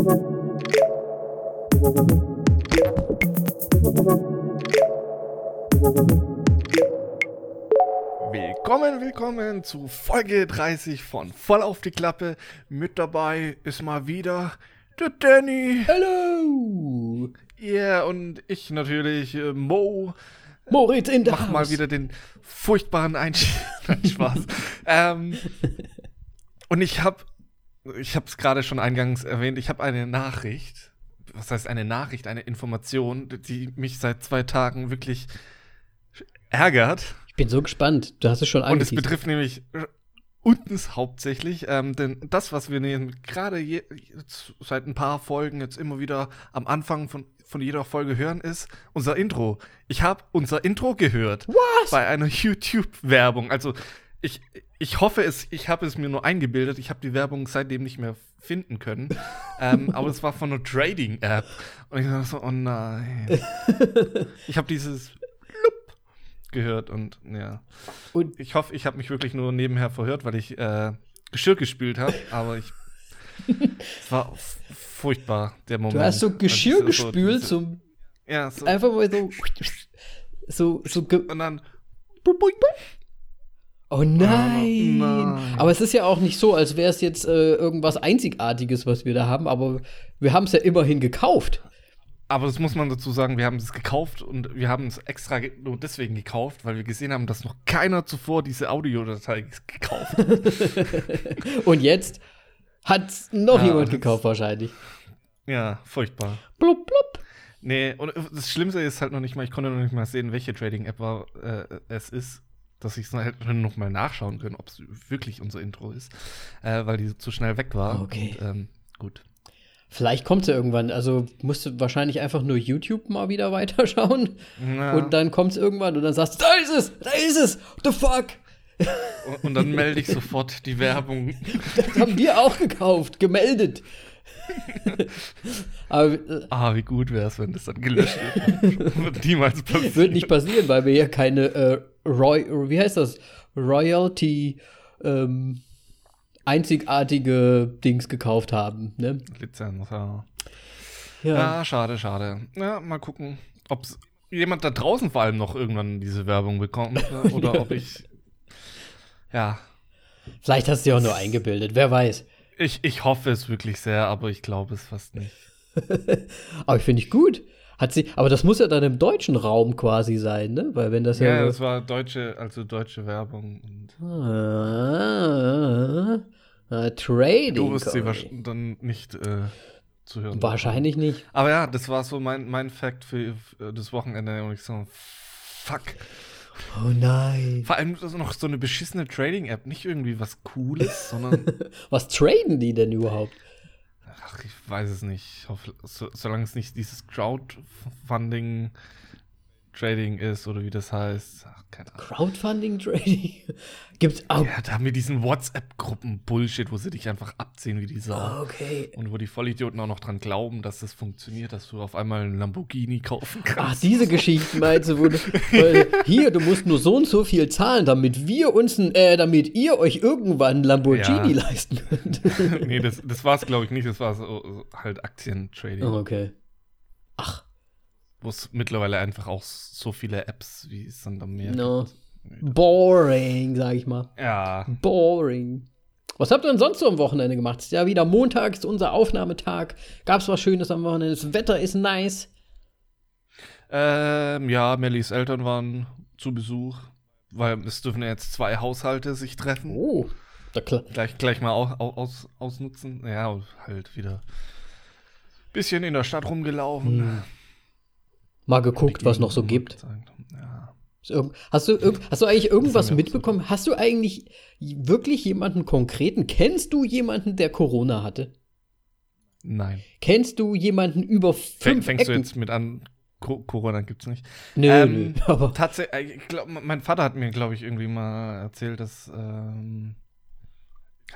Willkommen, willkommen zu Folge 30 von Voll auf die Klappe. Mit dabei ist mal wieder der Danny. Hallo! Ja, yeah, und ich natürlich, äh, Mo. Moritz in der Mach Haus. mal wieder den furchtbaren Einstieg. Spaß. ähm, und ich habe, ich habe es gerade schon eingangs erwähnt, ich habe eine Nachricht. Was heißt eine Nachricht, eine Information, die mich seit zwei Tagen wirklich ärgert. Ich bin so gespannt. Du hast es schon Und es betrifft nämlich uns hauptsächlich, ähm, denn das, was wir gerade seit ein paar Folgen jetzt immer wieder am Anfang von, von jeder Folge hören, ist unser Intro. Ich habe unser Intro gehört. Was? Bei einer YouTube-Werbung. Also ich, ich hoffe es, ich habe es mir nur eingebildet. Ich habe die Werbung seitdem nicht mehr finden können. ähm, aber es war von einer Trading-App. Und ich dachte so, oh nein. ich habe dieses gehört und ja. Und ich hoffe, ich habe mich wirklich nur nebenher verhört, weil ich äh, Geschirr gespült habe, aber ich. es war furchtbar, der Moment. Du hast so Geschirr also, gespült, so, so, ja, so. Einfach mal so. So, so. und dann. Oh nein. oh nein. Aber es ist ja auch nicht so, als wäre es jetzt äh, irgendwas Einzigartiges, was wir da haben, aber wir haben es ja immerhin gekauft. Aber das muss man dazu sagen, wir haben es gekauft und wir haben es extra nur deswegen gekauft, weil wir gesehen haben, dass noch keiner zuvor diese Audiodatei gekauft hat. und jetzt hat noch ja, jemand gekauft wahrscheinlich. Ja, furchtbar. Blub, blub. Nee, und das Schlimmste ist halt noch nicht mal, ich konnte noch nicht mal sehen, welche Trading-App äh, es ist, dass ich es halt noch mal nachschauen können, ob es wirklich unser Intro ist, äh, weil die zu schnell weg war. Okay. Und, ähm, gut. Vielleicht kommt sie irgendwann. Also musst du wahrscheinlich einfach nur YouTube mal wieder weiterschauen. Ja. Und dann kommt es irgendwann und dann sagst du, da ist es, da ist es, what the fuck. Und, und dann melde ich sofort die Werbung. Das haben wir auch gekauft, gemeldet. Aber, äh, ah, wie gut wäre es, wenn das dann gelöscht wird. wird niemals passieren. Wird nicht passieren, weil wir ja keine äh, Roy, wie heißt das? Royalty ähm, einzigartige Dings gekauft haben. Ne? Lizenz, ja. ja. Ja, schade, schade. Ja, mal gucken, ob jemand da draußen vor allem noch irgendwann diese Werbung bekommt ne? oder ob ich. Ja. Vielleicht hast du ja auch nur eingebildet, wer weiß. Ich, ich hoffe es wirklich sehr, aber ich glaube es fast nicht. aber ich finde ich gut. Hat sie, aber das muss ja dann im deutschen Raum quasi sein, ne? Weil wenn das ja. Ja, das war deutsche, also deutsche Werbung. ah, ah, Trading. Du wirst sie dann nicht äh, zu hören. Wahrscheinlich nicht. Aber ja, das war so mein, mein Fact für, für das Wochenende und ich so, fuck. Oh nein. Vor allem noch so eine beschissene Trading-App, nicht irgendwie was Cooles, sondern. was traden die denn überhaupt? Ach, ich weiß es nicht. Ich hoffe, so, solange es nicht dieses Crowdfunding Trading ist oder wie das heißt. Ach, keine Ahnung. Crowdfunding Trading? Gibt's auch. Ja, da haben wir diesen WhatsApp-Gruppen-Bullshit, wo sie dich einfach abziehen wie die Sau. Ah, okay. Und wo die Vollidioten auch noch dran glauben, dass das funktioniert, dass du auf einmal einen Lamborghini kaufen kannst. Ach, diese Geschichten meinst du, wo du, weil, hier, du musst nur so und so viel zahlen, damit wir uns, äh, damit ihr euch irgendwann einen Lamborghini ja. leisten könnt. nee, das, das war es, glaube ich, nicht. Das war so, halt Aktientrading. Oh, okay. Ach wo es mittlerweile einfach auch so viele Apps, wie es dann da mehr no. Boring, sag ich mal. Ja. Boring. Was habt ihr denn sonst so am Wochenende gemacht? Ist ja wieder Montag, ist unser Aufnahmetag. Gab's was Schönes am Wochenende? Das Wetter ist nice. Ähm, ja, Mellies Eltern waren zu Besuch, weil es dürfen ja jetzt zwei Haushalte sich treffen. Oh, da klar. Gleich, gleich mal aus, aus, ausnutzen. Ja, halt wieder bisschen in der Stadt rumgelaufen. Hm. Mal geguckt, was noch so gibt. Hast du, hast du eigentlich irgendwas mitbekommen? Hast du eigentlich wirklich jemanden konkreten? Kennst du jemanden, der Corona hatte? Nein. Kennst du jemanden über fünf Fängst Ecken? du jetzt mit an? Corona gibt's nicht. Nö, ähm, nö aber tatsächlich, mein Vater hat mir, glaube ich, irgendwie mal erzählt, dass ähm,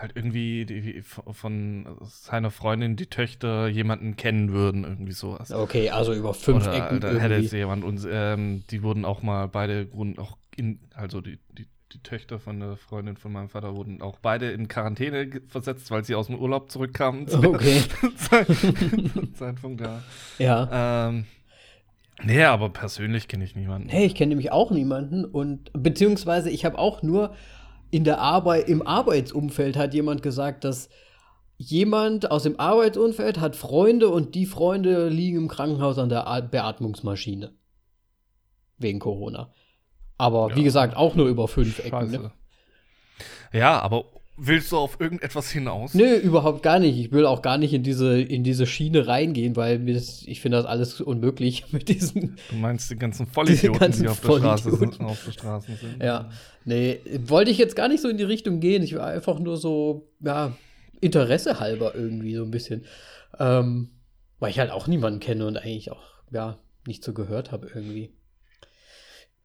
halt irgendwie die, von seiner Freundin die Töchter jemanden kennen würden, irgendwie sowas. Okay, also über fünf Oder, Ecken. Da hätte es jemand und ähm, die wurden auch mal beide Grund auch in, also die, die, die Töchter von der Freundin von meinem Vater wurden auch beide in Quarantäne versetzt, weil sie aus dem Urlaub zurückkamen. Okay. Zeitpunkt, ja. Ja. Ähm, nee, aber persönlich kenne ich niemanden. Hey, ich kenne nämlich auch niemanden und beziehungsweise ich habe auch nur in der Arbeit, im Arbeitsumfeld hat jemand gesagt, dass jemand aus dem Arbeitsumfeld hat Freunde und die Freunde liegen im Krankenhaus an der Beatmungsmaschine. Wegen Corona. Aber ja. wie gesagt, auch nur über fünf Ecken. Ne? Ja, aber willst du auf irgendetwas hinaus? Nö, überhaupt gar nicht. Ich will auch gar nicht in diese, in diese Schiene reingehen, weil mir das, ich finde das alles unmöglich mit diesen. Du meinst die ganzen Vollidioten, ganzen die auf der, Straße sind, auf der Straße sind. Ja. Nee, wollte ich jetzt gar nicht so in die Richtung gehen. Ich war einfach nur so, ja, Interesse halber irgendwie so ein bisschen. Ähm, weil ich halt auch niemanden kenne und eigentlich auch, ja, nicht so gehört habe irgendwie.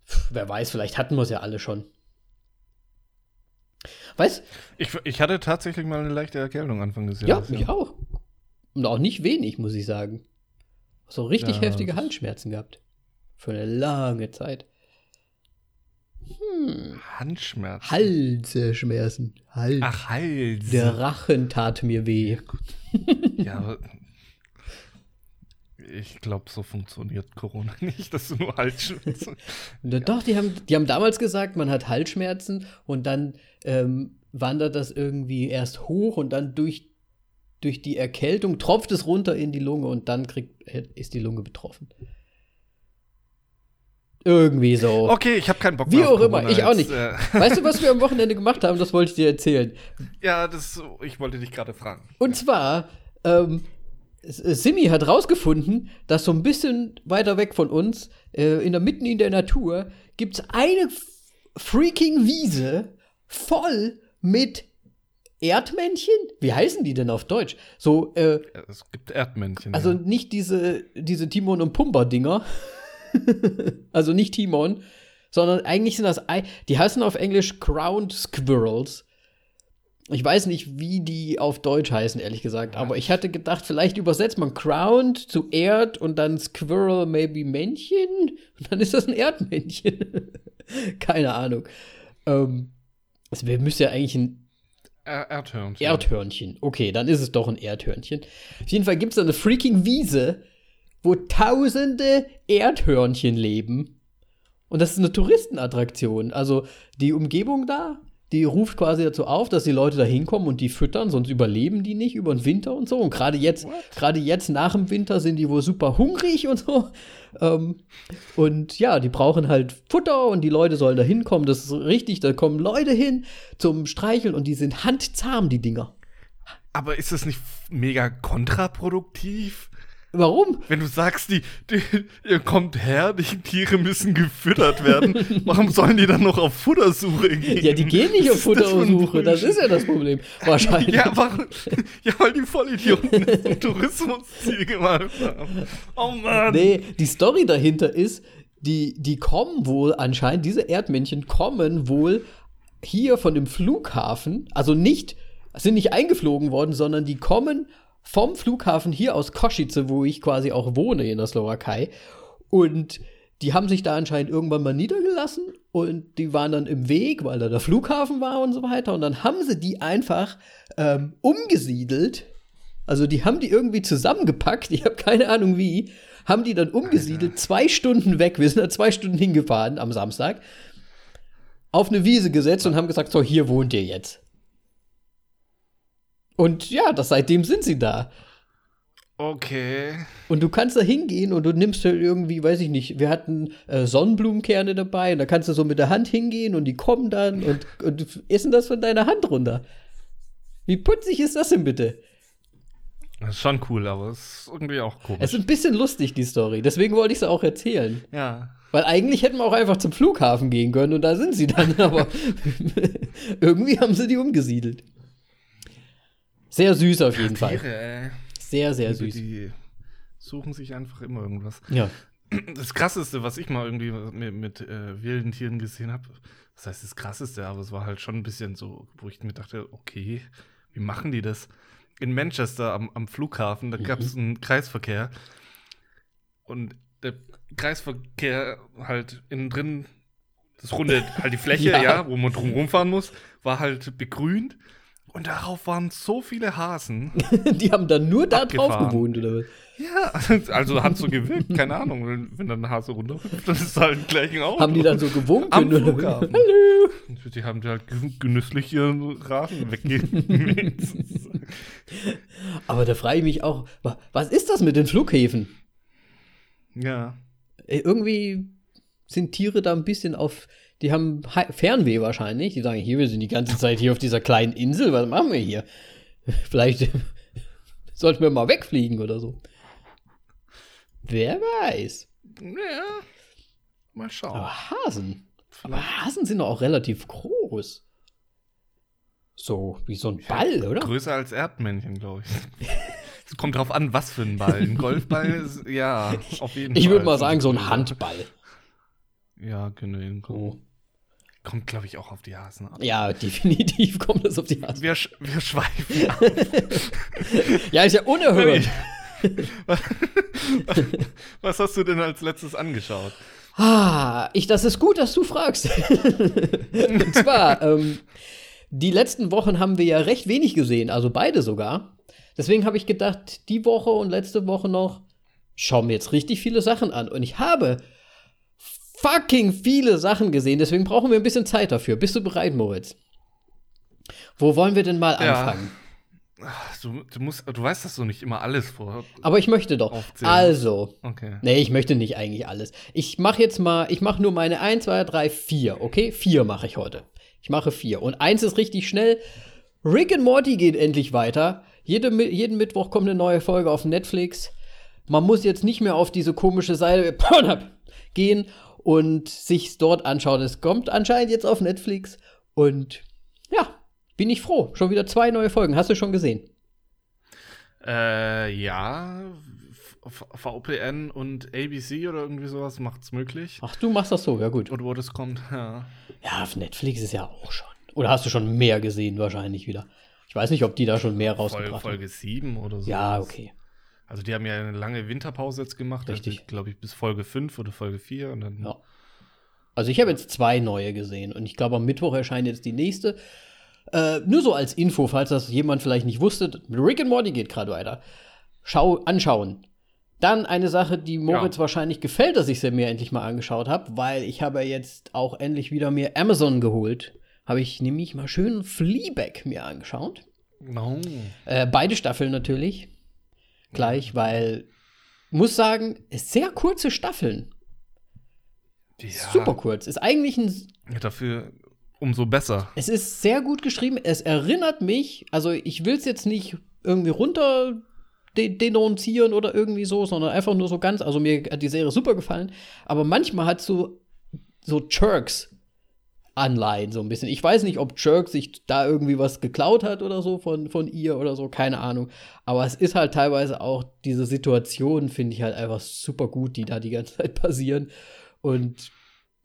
Pff, wer weiß, vielleicht hatten wir es ja alle schon. Weißt ich, ich hatte tatsächlich mal eine leichte Erkältung Anfang des Jahres. Ja, ich auch. Und auch nicht wenig, muss ich sagen. So richtig ja, heftige Halsschmerzen gehabt. Für eine lange Zeit. Hm. Handschmerzen. Halsschmerzen. Hals. Ach, Hals. Der Rachen tat mir weh. Ja, ja aber ich glaube, so funktioniert Corona nicht, dass du nur Halsschmerzen. ja. Doch, die haben, die haben damals gesagt, man hat Halsschmerzen und dann ähm, wandert das irgendwie erst hoch und dann durch, durch die Erkältung tropft es runter in die Lunge und dann kriegt, ist die Lunge betroffen. Irgendwie so. Okay, ich habe keinen Bock mehr. Wie auch immer, ich auch nicht. Äh weißt du, was wir am Wochenende gemacht haben? Das wollte ich dir erzählen. Ja, das, ich wollte dich gerade fragen. Und zwar, ähm, Simi hat rausgefunden, dass so ein bisschen weiter weg von uns, äh, in der mitten in der Natur, gibt es eine freaking Wiese voll mit Erdmännchen? Wie heißen die denn auf Deutsch? So, äh, Es gibt Erdmännchen. Also ja. nicht diese, diese Timon und Pumper-Dinger. also nicht Timon, sondern eigentlich sind das, die heißen auf Englisch Crowned Squirrels. Ich weiß nicht, wie die auf Deutsch heißen, ehrlich gesagt. Aber ich hatte gedacht, vielleicht übersetzt man Crowned zu Erd und dann Squirrel maybe Männchen. Und dann ist das ein Erdmännchen. Keine Ahnung. Ähm, also wir müssen ja eigentlich ein Erdhörnchen. Erdhörnchen. Okay, dann ist es doch ein Erdhörnchen. Auf jeden Fall gibt es da eine freaking Wiese, wo tausende Erdhörnchen leben. Und das ist eine Touristenattraktion. Also die Umgebung da die ruft quasi dazu auf, dass die Leute da hinkommen und die füttern, sonst überleben die nicht über den Winter und so. Und gerade jetzt, gerade jetzt nach dem Winter sind die wohl super hungrig und so. Ähm, und ja, die brauchen halt Futter und die Leute sollen da hinkommen. Das ist richtig, da kommen Leute hin zum Streicheln und die sind handzahm, die Dinger. Aber ist das nicht mega kontraproduktiv? Warum? Wenn du sagst, die, die, ihr kommt her, die Tiere müssen gefüttert werden, warum sollen die dann noch auf Futtersuche gehen? Ja, die gehen nicht auf Futtersuche, das, das ist ja das Problem. Wahrscheinlich. Ja, warum, ja weil die Vollidioten das Tourismusziel gemacht haben. Oh Mann. Nee, die Story dahinter ist, die, die kommen wohl anscheinend, diese Erdmännchen kommen wohl hier von dem Flughafen, also nicht, sind nicht eingeflogen worden, sondern die kommen vom Flughafen hier aus Kosice, wo ich quasi auch wohne in der Slowakei. Und die haben sich da anscheinend irgendwann mal niedergelassen und die waren dann im Weg, weil da der Flughafen war und so weiter. Und dann haben sie die einfach ähm, umgesiedelt. Also die haben die irgendwie zusammengepackt, ich habe keine Ahnung wie, haben die dann umgesiedelt, zwei Stunden weg, wir sind da zwei Stunden hingefahren am Samstag, auf eine Wiese gesetzt und haben gesagt, so, hier wohnt ihr jetzt. Und ja, das, seitdem sind sie da. Okay. Und du kannst da hingehen und du nimmst halt irgendwie, weiß ich nicht, wir hatten äh, Sonnenblumenkerne dabei und da kannst du so mit der Hand hingehen und die kommen dann und, und essen das von deiner Hand runter. Wie putzig ist das denn bitte? Das ist schon cool, aber es ist irgendwie auch komisch. Es ist ein bisschen lustig, die Story. Deswegen wollte ich es auch erzählen. Ja. Weil eigentlich hätten wir auch einfach zum Flughafen gehen können und da sind sie dann, aber irgendwie haben sie die umgesiedelt. Sehr süß auf jeden Fall. Ey. Sehr, sehr süß. Die suchen sich einfach immer irgendwas. Ja. Das krasseste, was ich mal irgendwie mit, mit äh, wilden Tieren gesehen habe, das heißt das krasseste, aber es war halt schon ein bisschen so, wo ich mir dachte, okay, wie machen die das? In Manchester am, am Flughafen, da gab es mhm. einen Kreisverkehr und der Kreisverkehr halt innen drin Das runde, halt die Fläche, ja. ja, wo man drum rumfahren muss, war halt begrünt. Und darauf waren so viele Hasen. die haben dann nur da abgefahren. drauf gewohnt, oder was? Ja, also hat so gewirkt, keine Ahnung. Wenn, wenn dann ein Hase runterhüpft, dann ist es halt gleich ein Auto. Haben die dann so gewunken? Am Flughafen. Hallo! Die haben halt genüsslich ihren Rasen weggemäht. Aber da frage ich mich auch, was ist das mit den Flughäfen? Ja. Irgendwie sind Tiere da ein bisschen auf die haben Fernweh wahrscheinlich. Die sagen, hier, wir sind die ganze Zeit hier auf dieser kleinen Insel, was machen wir hier? Vielleicht sollten wir mal wegfliegen oder so. Wer weiß. Ja, mal schauen. Aber Hasen. Aber Hasen sind doch auch relativ groß. So, wie so ein Ball, oder? Größer als Erdmännchen, glaube ich. Es kommt drauf an, was für ein Ball. Ein Golfball ist, ja, auf jeden ich Fall. Ich würde mal sagen, so ein Handball. Ja, genau. Oh. Kommt, glaube ich, auch auf die Hasen an. Ja, definitiv kommt es auf die Hasen. Wir, sch wir schweifen ab. ja, ist ja unerhört. Was hast du denn als letztes angeschaut? Ah, ich, das ist gut, dass du fragst. Und zwar, ähm, die letzten Wochen haben wir ja recht wenig gesehen, also beide sogar. Deswegen habe ich gedacht, die Woche und letzte Woche noch schauen wir jetzt richtig viele Sachen an. Und ich habe fucking viele Sachen gesehen, deswegen brauchen wir ein bisschen Zeit dafür. Bist du bereit, Moritz? Wo wollen wir denn mal ja. anfangen? Du, du, musst, du weißt das so nicht immer alles vor. Aber ich möchte doch. Aufzählen. Also. Okay. Nee, ich möchte nicht eigentlich alles. Ich mache jetzt mal, ich mache nur meine 1, 2, 3, 4, okay? 4 mache ich heute. Ich mache 4. Und eins ist richtig schnell. Rick and Morty geht endlich weiter. Jede, jeden Mittwoch kommt eine neue Folge auf Netflix. Man muss jetzt nicht mehr auf diese komische Seite gehen und sich dort anschauen. Es kommt anscheinend jetzt auf Netflix und ja, bin ich froh. Schon wieder zwei neue Folgen. Hast du schon gesehen? Äh, ja. VPN und ABC oder irgendwie sowas macht es möglich. Ach, du machst das so, ja gut. Und wo das kommt, ja. Ja, auf Netflix ist ja auch schon. Oder hast du schon mehr gesehen wahrscheinlich wieder? Ich weiß nicht, ob die da schon mehr rausgebracht haben. Folge 7 oder so. Ja, okay. Also die haben ja eine lange Winterpause jetzt gemacht. Richtig. Glaube ich, bis Folge 5 oder Folge 4 und dann. Ja. Also ich habe jetzt zwei neue gesehen und ich glaube, am Mittwoch erscheint jetzt die nächste. Äh, nur so als Info, falls das jemand vielleicht nicht wusste, Rick and Morty geht gerade weiter. Schau, anschauen. Dann eine Sache, die Moritz ja. wahrscheinlich gefällt, dass ich sie mir endlich mal angeschaut habe, weil ich habe jetzt auch endlich wieder mir Amazon geholt. Habe ich nämlich mal schön Fleabag mir angeschaut. No. Äh, beide Staffeln natürlich gleich, weil muss sagen, sehr kurze Staffeln. Ja. Super kurz. Ist eigentlich ein. Ja, dafür umso besser. Es ist sehr gut geschrieben. Es erinnert mich, also ich will es jetzt nicht irgendwie runter denunzieren oder irgendwie so, sondern einfach nur so ganz. Also mir hat die Serie super gefallen. Aber manchmal hat so so Jerks Anleihen so ein bisschen. Ich weiß nicht, ob Jerk sich da irgendwie was geklaut hat oder so von, von ihr oder so, keine Ahnung. Aber es ist halt teilweise auch diese Situation, finde ich halt einfach super gut, die da die ganze Zeit passieren. Und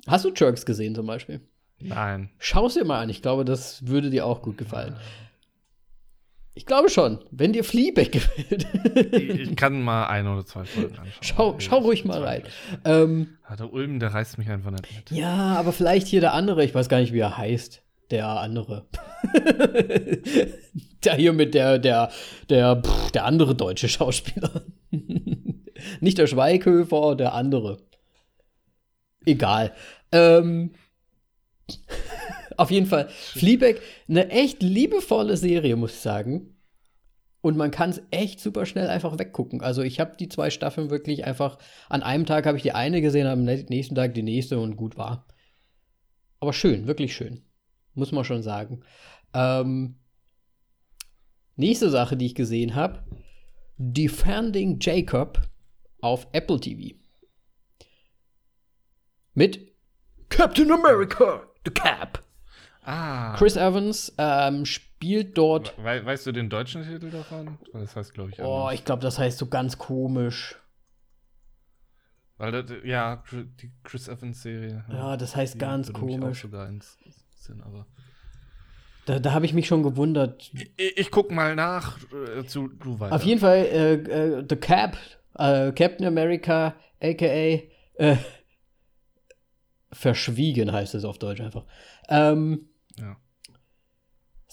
hast du Jerks gesehen zum Beispiel? Nein. Schau es dir mal an. Ich glaube, das würde dir auch gut gefallen. Ich glaube schon, wenn dir Fleabag gefällt. ich kann mal ein oder zwei Folgen anschauen. Schau, schau ruhig mal rein. Ähm, ja, der Ulm, der reißt mich einfach nicht mit. Ja, aber vielleicht hier der andere, ich weiß gar nicht, wie er heißt. Der andere. der hier mit der, der, der, pff, der andere deutsche Schauspieler. nicht der Schweighöfer, der andere. Egal. Ähm, auf jeden Fall, Fleabag, eine echt liebevolle Serie, muss ich sagen. Und man kann es echt super schnell einfach weggucken. Also ich habe die zwei Staffeln wirklich einfach, an einem Tag habe ich die eine gesehen, am nächsten Tag die nächste und gut war. Aber schön, wirklich schön. Muss man schon sagen. Ähm, nächste Sache, die ich gesehen habe, Defending Jacob auf Apple TV. Mit Captain America, the Cap. Ah. Chris Evans ähm, spielt dort. We weißt du den deutschen Titel davon? Das heißt, glaube ich, anders. Oh, ich glaube, das heißt so ganz komisch. Weil, das, ja, die Chris Evans-Serie. Ja, das heißt ganz komisch. sogar ins Sinn, aber. Da, da habe ich mich schon gewundert. Ich, ich guck mal nach äh, zu du weiter. Auf jeden Fall, äh, äh, The Cap, äh, Captain America, aka äh, verschwiegen, heißt es auf Deutsch einfach. Ähm.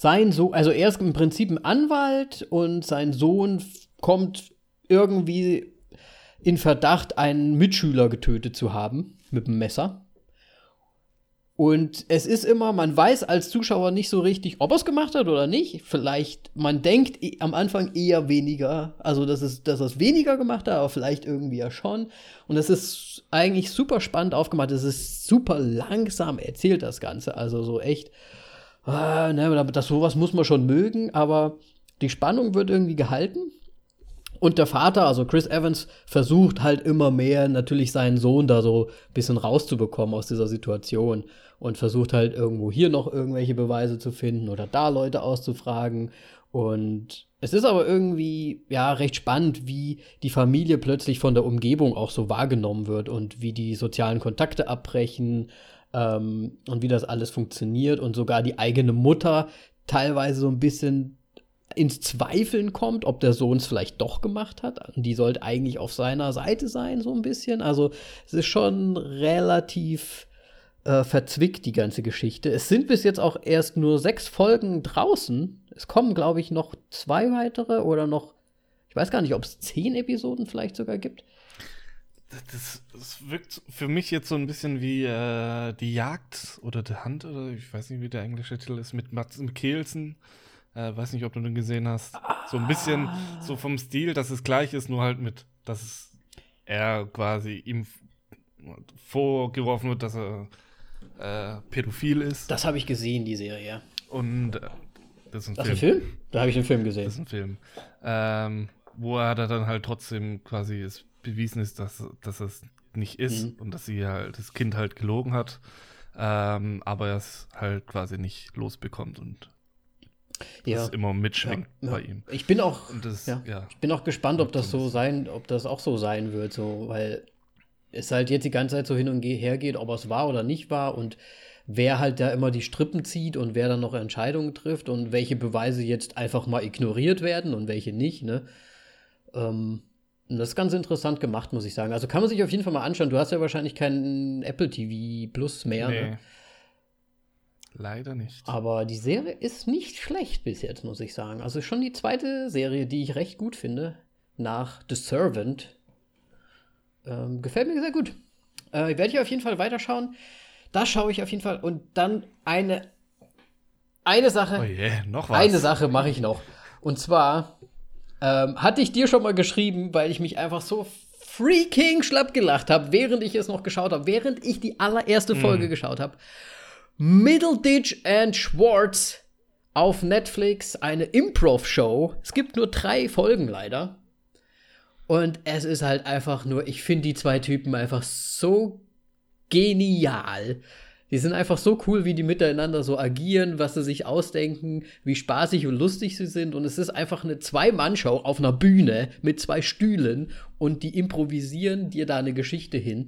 Sein Sohn, also er ist im Prinzip ein Anwalt und sein Sohn kommt irgendwie in Verdacht, einen Mitschüler getötet zu haben mit dem Messer. Und es ist immer, man weiß als Zuschauer nicht so richtig, ob er es gemacht hat oder nicht. Vielleicht, man denkt am Anfang eher weniger, also dass es, dass er es weniger gemacht hat, aber vielleicht irgendwie ja schon. Und es ist eigentlich super spannend aufgemacht. Es ist super langsam erzählt, das Ganze. Also so echt, ah, ne, das sowas muss man schon mögen, aber die Spannung wird irgendwie gehalten. Und der Vater, also Chris Evans, versucht halt immer mehr natürlich seinen Sohn da so ein bisschen rauszubekommen aus dieser Situation und versucht halt irgendwo hier noch irgendwelche Beweise zu finden oder da Leute auszufragen. Und es ist aber irgendwie, ja, recht spannend, wie die Familie plötzlich von der Umgebung auch so wahrgenommen wird und wie die sozialen Kontakte abbrechen ähm, und wie das alles funktioniert und sogar die eigene Mutter teilweise so ein bisschen ins Zweifeln kommt, ob der Sohn es vielleicht doch gemacht hat. Die sollte eigentlich auf seiner Seite sein, so ein bisschen. Also es ist schon relativ äh, verzwickt, die ganze Geschichte. Es sind bis jetzt auch erst nur sechs Folgen draußen. Es kommen, glaube ich, noch zwei weitere oder noch, ich weiß gar nicht, ob es zehn Episoden vielleicht sogar gibt. Das, das wirkt für mich jetzt so ein bisschen wie äh, die Jagd oder The Hunt oder ich weiß nicht, wie der englische Titel ist, mit Mats Mikkelsen. Äh, weiß nicht, ob du den gesehen hast. So ein bisschen so vom Stil, dass es gleich ist, nur halt mit, dass es er quasi ihm vorgeworfen wird, dass er äh, pädophil ist. Das habe ich gesehen, die Serie. Und äh, das ist ein Das ist Film. ein Film? Da habe ich den Film Das gesehen. ist ein Film. Ähm, wo er da dann halt trotzdem quasi es bewiesen ist, dass, dass es nicht ist Mhm. und dass sie halt das Kind halt gelogen hat. Ähm, aber er es halt quasi nicht losbekommt und Ja. das immer mitschwingt Ja, ja. bei ihm. Ich bin auch, das, ja. ich bin auch gespannt, ob das so sein, ob das auch so sein wird, so, weil es halt jetzt die ganze Zeit so hin und her geht, ob es war oder nicht war und wer halt da immer die Strippen zieht und wer dann noch Entscheidungen trifft und welche Beweise jetzt einfach mal ignoriert werden und welche nicht, ne? Ähm, das ist ganz interessant gemacht, muss ich sagen. Also kann man sich auf jeden Fall mal anschauen. Du hast ja wahrscheinlich keinen Apple TV Plus mehr, Nee. ne? Leider nicht. Aber die Serie ist nicht schlecht bis jetzt, muss ich sagen. Also schon die zweite Serie, die ich recht gut finde, nach The Servant. Ähm, gefällt mir sehr gut. Äh, werde ich auf jeden Fall weiterschauen. Da schaue ich auf jeden Fall. Und dann eine, eine Sache. Oh je, noch was. Eine Sache mache ich noch. Und zwar ähm, hatte ich dir schon mal geschrieben, weil ich mich einfach so freaking schlapp gelacht habe, während ich es noch geschaut habe, während ich die allererste Folge geschaut habe. Middleditch and Schwartz auf Netflix, eine Improv-Show. Es gibt nur drei Folgen leider. Und es ist halt einfach nur, ich finde die zwei Typen einfach so genial. Die sind einfach so cool, wie die miteinander so agieren, was sie sich ausdenken, wie spaßig und lustig sie sind. Und es ist einfach eine Zwei-Mann-Show auf einer Bühne mit zwei Stühlen und die improvisieren dir da eine Geschichte hin.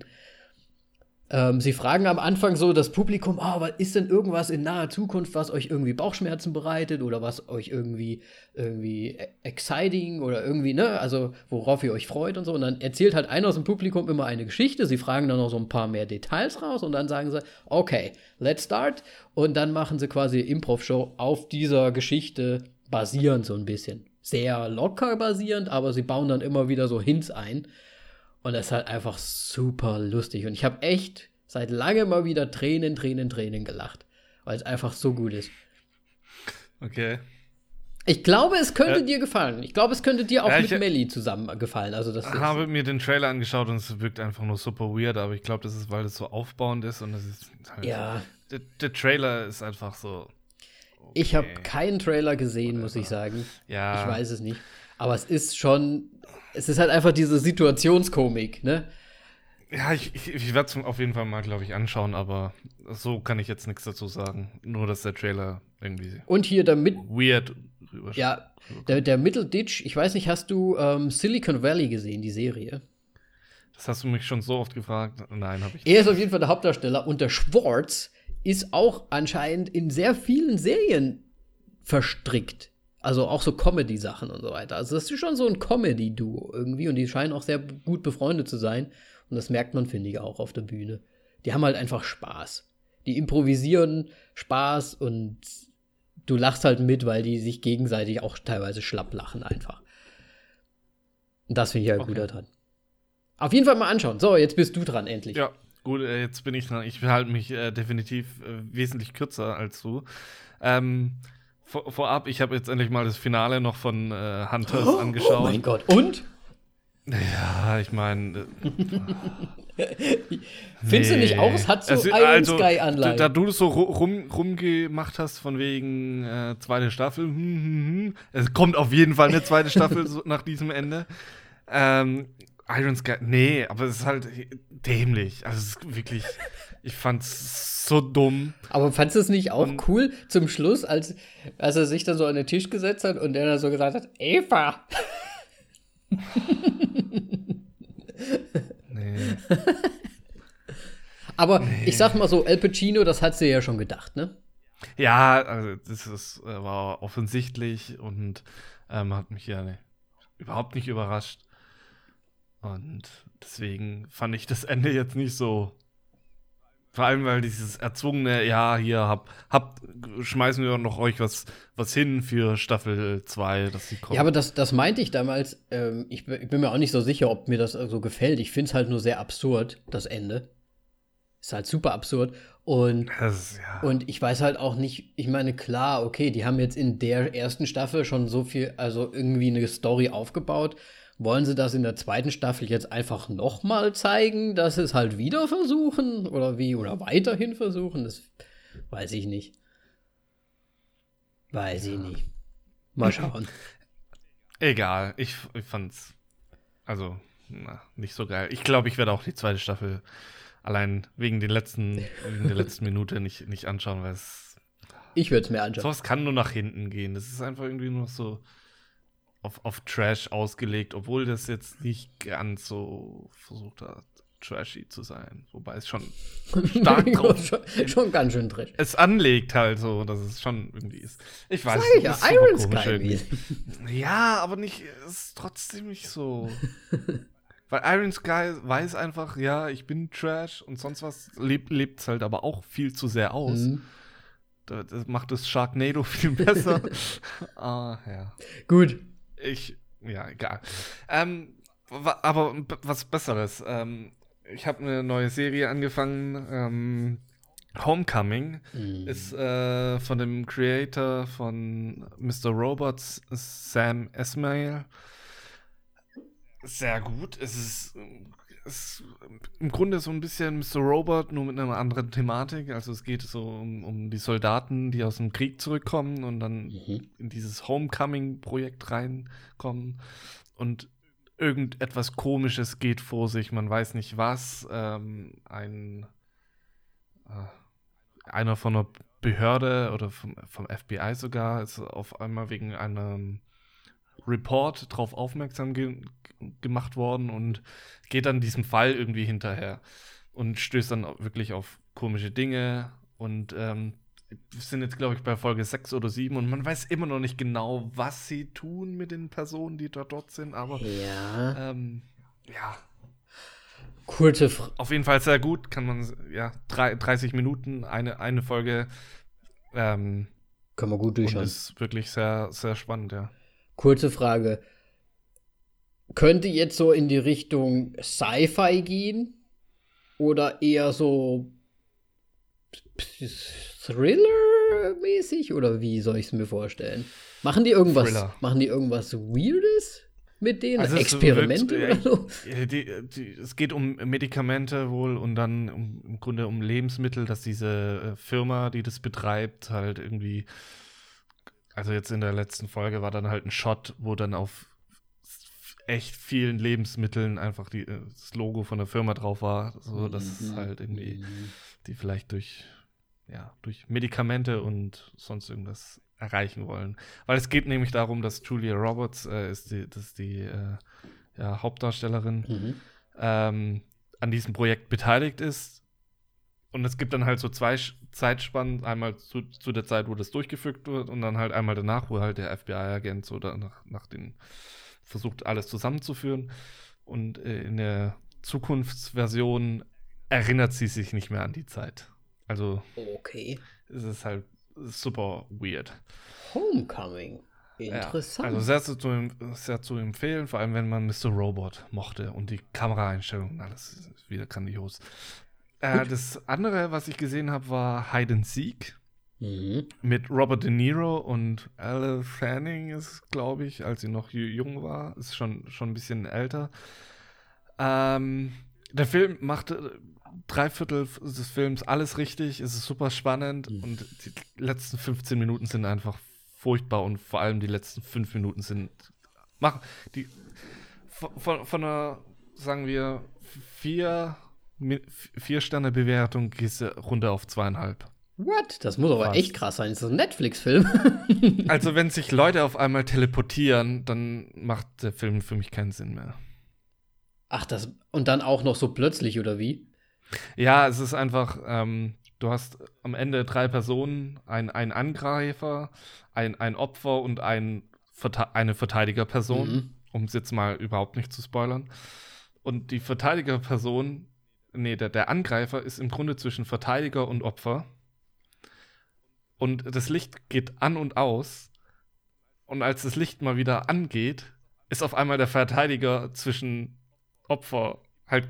Ähm, sie fragen am Anfang so das Publikum, oh, was ist denn irgendwas in naher Zukunft, was euch irgendwie Bauchschmerzen bereitet oder was euch irgendwie, irgendwie e- exciting oder irgendwie, ne, also worauf ihr euch freut und so. Und dann erzählt halt einer aus dem Publikum immer eine Geschichte. Sie fragen dann noch so ein paar mehr Details raus und dann sagen sie, okay, let's start. Und dann machen sie quasi Improv-Show auf dieser Geschichte basierend so ein bisschen. Sehr locker basierend, aber sie bauen dann immer wieder so Hints ein. Und das ist halt einfach super lustig. Und ich habe echt seit langem mal wieder Tränen, Tränen, Tränen gelacht. Weil es einfach so gut ist. Okay. Ich glaube, es könnte Ja. dir gefallen. Ich glaube, es könnte dir auch Ja, mit ich- Melly zusammen gefallen. Also das habe mir den Trailer angeschaut und es wirkt einfach nur super weird, aber ich glaube, das ist, weil es so aufbauend ist und es ist halt. ja, Der, der Trailer ist einfach so. ich habe okay. keinen Trailer gesehen, muss ich sagen. Ja. Ich weiß es nicht. Aber es ist schon, es ist halt einfach diese Situationskomik, ne? Ja, ich, ich, ich werde es auf jeden Fall mal, glaube ich, anschauen, aber so kann ich jetzt nichts dazu sagen. Nur, dass der Trailer irgendwie Und hier damit, weird rüber ja, der, der Mittelditch, ich weiß nicht, hast du ähm, Silicon Valley gesehen, die Serie? Das hast du mich schon so oft gefragt. Nein, habe ich Er ist auf jeden Fall der Hauptdarsteller und der Schwartz ist auch anscheinend in sehr vielen Serien verstrickt. Also auch so Comedy-Sachen und so weiter. Also das ist schon so ein Comedy-Duo irgendwie und die scheinen auch sehr gut befreundet zu sein. Und das merkt man, finde ich, auch auf der Bühne. Die haben halt einfach Spaß. Die improvisieren Spaß und du lachst halt mit, weil die sich gegenseitig auch teilweise schlapp lachen einfach. Und das finde ich halt okay. gut daran. Auf jeden Fall mal anschauen. So, jetzt bist du dran, endlich. Ja, gut, äh, jetzt bin ich dran. Ich halte mich äh, definitiv äh, wesentlich kürzer als du. Ähm, vor, vorab, ich habe jetzt endlich mal das Finale noch von äh, Hunters oh, angeschaut. Oh mein Gott. Und? Ja, ich meine. Findest nee. du nicht auch? Es hat so also, Iron also, Sky Anleihen. Da du so rum, rumgemacht hast von wegen äh, zweite Staffel, hm, hm, hm. es kommt auf jeden Fall eine zweite Staffel so, nach diesem Ende. Ähm, Iron Sky, nee, aber es ist halt dämlich. Also es ist wirklich, ich fand's so dumm. Aber fandest du es nicht auch und cool zum Schluss, als, als er sich dann so an den Tisch gesetzt hat und der dann so gesagt hat, Eva. nee. Aber nee. ich sag mal so, El Pacino, das hat sie ja schon gedacht, ne? Ja, also das ist, äh, war offensichtlich und ähm, hat mich ja ne, überhaupt nicht überrascht. Und deswegen fand ich das Ende jetzt nicht so. Vor allem, weil dieses erzwungene, ja, hier hab, hab, schmeißen wir noch euch was, was hin für Staffel 2, dass sie kommt. Ja, aber das, das meinte ich damals. Ähm, ich, ich, bin mir auch nicht so sicher, ob mir das so gefällt. Ich finde es halt nur sehr absurd, das Ende. Ist halt super absurd. Und, das, ja. und ich weiß halt auch nicht, ich meine, klar, okay, die haben jetzt in der ersten Staffel schon so viel, also irgendwie eine Story aufgebaut. Wollen sie das in der zweiten Staffel jetzt einfach nochmal zeigen, dass sie es halt wieder versuchen? Oder wie? Oder weiterhin versuchen? Das weiß ich nicht. Weiß ich nicht. Mal schauen. Egal, ich, ich fand's also na, nicht so geil. Ich glaube, ich werde auch die zweite Staffel allein wegen, den letzten, wegen der letzten Minute nicht, nicht anschauen, weil es. Ich würde es mir anschauen. Sowas kann nur nach hinten gehen. Das ist einfach irgendwie nur so auf, auf Trash ausgelegt, obwohl das jetzt nicht ganz so versucht hat, trashy zu sein. Wobei es schon stark drauf schon, schon ganz schön trash. Es anlegt halt so, dass es schon irgendwie ist. Ich weiß Sag ja, Iron Sky. Ja, aber nicht, es ist trotzdem nicht so. Weil Iron Sky weiß einfach, ja, ich bin Trash und sonst was, lebt es halt aber auch viel zu sehr aus. Mhm. Das macht das Sharknado viel besser. ah, ja. Gut, ich, ja, egal. Ähm, aber was Besseres. Ähm, ich habe eine neue Serie angefangen. Ähm, Homecoming mm. ist äh, von dem Creator von Mr. Robots, Sam Esmail. Sehr gut. Es ist ist im Grunde so ein bisschen Mr. Robot, nur mit einer anderen Thematik. Also es geht so um, um die Soldaten, die aus dem Krieg zurückkommen und dann mhm. in dieses Homecoming-Projekt reinkommen. Und irgendetwas Komisches geht vor sich, man weiß nicht was. Ähm, ein äh, einer von einer Behörde oder vom, vom FBI sogar ist auf einmal wegen einem Report darauf aufmerksam ge gemacht worden und geht dann diesem Fall irgendwie hinterher und stößt dann wirklich auf komische Dinge und ähm, wir sind jetzt, glaube ich, bei Folge 6 oder 7 und man weiß immer noch nicht genau, was sie tun mit den Personen, die da dort sind, aber ja. Ähm, ja. Kurze Frage. Auf jeden Fall sehr gut, kann man, ja, drei, 30 Minuten, eine, eine Folge. Ähm, kann man gut durchschauen. Und ist wirklich sehr, sehr spannend, ja. Kurze Frage. Könnte jetzt so in die Richtung Sci-Fi gehen? Oder eher so Thriller-mäßig? Oder wie soll ich es mir vorstellen? Machen die irgendwas? Thriller. Machen die irgendwas Weirdes? mit denen? Also Experimente wird, oder so? Die, die, es geht um Medikamente wohl und dann um, im Grunde um Lebensmittel, dass diese äh, Firma, die das betreibt, halt irgendwie also jetzt in der letzten Folge war dann halt ein Shot, wo dann auf echt vielen Lebensmitteln einfach die, äh, das Logo von der Firma drauf war, so dass mhm. es halt irgendwie mhm. die vielleicht durch ja, durch Medikamente und sonst irgendwas erreichen wollen. Weil es geht nämlich darum, dass Julia Roberts äh, ist die, das ist die äh, ja, Hauptdarstellerin, mhm. ähm, an diesem Projekt beteiligt ist und es gibt dann halt so zwei Zeitspannen, einmal zu, zu, der Zeit, wo das durchgefügt wird und dann halt einmal danach, wo halt der FBI-Agent so nach, nach den versucht, alles zusammenzuführen. Und äh, in der Zukunftsversion erinnert sie sich nicht mehr an die Zeit. Also. Okay. Es ist halt super weird. Homecoming. Interessant. Ja, also sehr zu, sehr zu empfehlen, vor allem wenn man Mr. Robot mochte und die Kameraeinstellungen, alles ist wieder grandios. Äh, das andere, was ich gesehen habe, war Hide and Seek. Mhm. Mit Robert De Niro und Elle Fanning ist, glaube ich, als sie noch jung war, ist schon, schon ein bisschen älter. Ähm, der Film macht äh, drei Viertel des Films alles richtig, es ist super spannend mhm. und die letzten 15 Minuten sind einfach furchtbar und vor allem die letzten fünf Minuten sind machen die von, von einer sagen wir vier vier Sterne Bewertung gehst du runter auf zweieinhalb. What? Das muss aber Fast. echt krass sein. Das ist ein Netflix-Film. also, wenn sich Leute auf einmal teleportieren, dann macht der Film für mich keinen Sinn mehr. Ach, das. Und dann auch noch so plötzlich, oder wie? Ja, es ist einfach, ähm, du hast am Ende drei Personen, ein, ein Angreifer, ein, ein Opfer und ein, eine Verteidigerperson, mhm. um es jetzt mal überhaupt nicht zu spoilern. Und die Verteidigerperson, nee, der, der Angreifer ist im Grunde zwischen Verteidiger und Opfer. Und das Licht geht an und aus. Und als das Licht mal wieder angeht, ist auf einmal der Verteidiger zwischen Opfer halt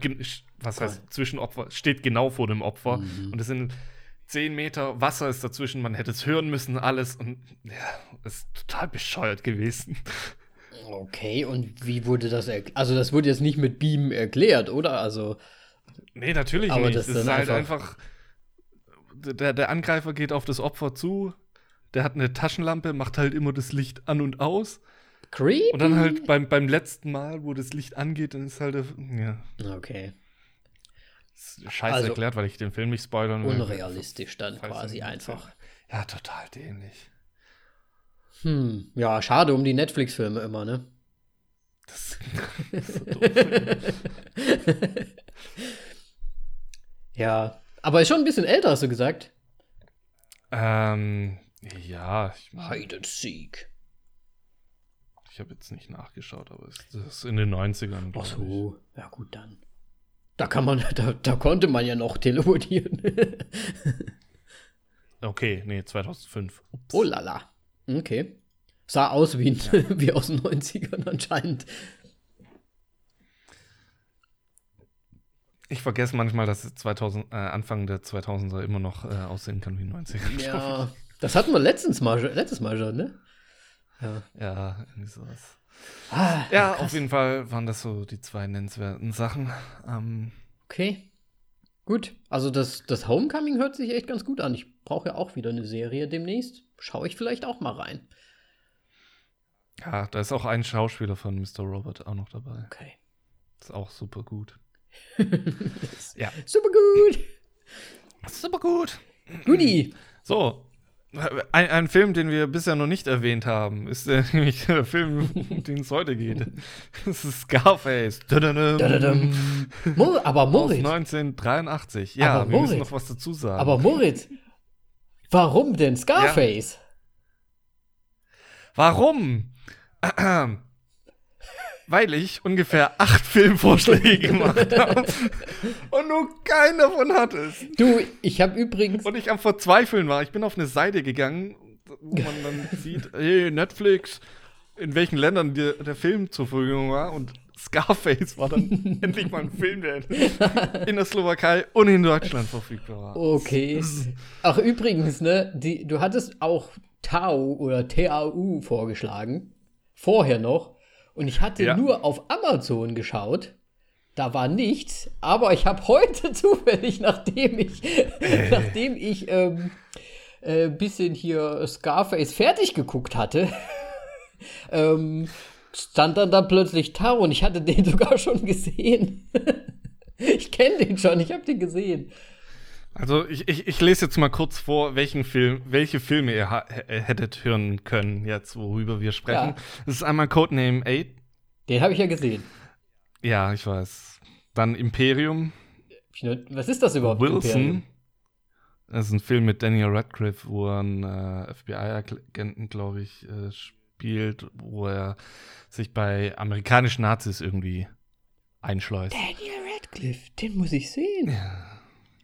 was heißt zwischen Opfer, steht genau vor dem Opfer. Mhm. Und es sind zehn Meter Wasser ist dazwischen, man hätte es hören müssen, alles. Und ja, ist total bescheuert gewesen. Okay, und wie wurde das erklärt? Also, das wurde jetzt nicht mit Beam erklärt, oder? Also. Nee, natürlich aber nicht. Das ist halt einfach. einfach der, der Angreifer geht auf das Opfer zu, der hat eine Taschenlampe, macht halt immer das Licht an und aus. Creepy. Und dann halt beim, beim letzten Mal, wo das Licht angeht, dann ist halt. Ja. Okay scheiße also, erklärt, weil ich den Film nicht spoilern will. Unrealistisch dann quasi einfach. Ja, total dämlich. Hm, ja, schade um die Netflix-Filme immer, ne? Das, das ist so doof. ja, aber ist schon ein bisschen älter, hast du gesagt? Ähm, ja. Ich Hide and Seek. Ich habe jetzt nicht nachgeschaut, aber es ist in den 90ern. Ach so, ich. ja gut dann. Da kann man, da, da konnte man ja noch teleportieren. okay, nee, 2005. Ups. Oh lala. Okay. Sah aus wie, ja. wie aus den 90ern anscheinend. Ich vergesse manchmal, dass 2000, äh, Anfang der 2000er immer noch äh, aussehen kann wie 90er. Ja, das hatten wir letztens mal, letztes Mal schon, ne? Ja, ja irgendwie sowas. Ah, ja, krass. auf jeden Fall waren das so die zwei nennenswerten Sachen. Ähm, okay. Gut. Also das, das Homecoming hört sich echt ganz gut an. Ich brauche ja auch wieder eine Serie demnächst. Schaue ich vielleicht auch mal rein. Ja, da ist auch ein Schauspieler von Mr. Robert auch noch dabei. Okay. Ist auch super gut. Ja. Super gut. Super gut. Guti. So, ein, ein, Film, den wir bisher noch nicht erwähnt haben, ist der, nämlich der Film, um den es heute geht. Das ist Scarface. Aber Moritz. Aus 1983. Ja, aber wir Moritz. müssen noch was dazu sagen. Aber Moritz, warum denn Scarface? Ja. Warum? weil ich ungefähr acht Filmvorschläge gemacht habe und nur keinen davon hattest. Du, ich habe übrigens. Und ich am Verzweifeln war. Ich bin auf eine Seite gegangen, wo man dann sieht, hey, Netflix, in welchen Ländern der, der Film zur Verfügung war und Scarface war dann endlich mal ein Film, der in der Slowakei und in Deutschland verfügbar war. Okay. Ach, übrigens, ne, die, du hattest auch Tau oder TAU vorgeschlagen. Vorher noch. Und ich hatte ja. nur auf Amazon geschaut. Da war nichts, aber ich habe heute zufällig, nachdem ich, äh. nachdem ich ähm, äh, bisschen hier Scarface fertig geguckt hatte, ähm, stand dann da plötzlich Tau und ich hatte den sogar schon gesehen. ich kenne den schon, ich habe den gesehen. Also ich, ich, ich lese jetzt mal kurz vor, welchen Film, welche Filme ihr hättet hören können, jetzt worüber wir sprechen. Ja. Das ist einmal Codename 8. Den habe ich ja gesehen. Ja, ich weiß. Dann Imperium. Was ist das überhaupt? Wilson. Imperium? Das ist ein Film mit Daniel Radcliffe, wo er einen äh, FBI-Agenten, glaube ich, äh, spielt, wo er sich bei amerikanischen Nazis irgendwie einschleust. Daniel Radcliffe. Radcliffe, den muss ich sehen. Ja.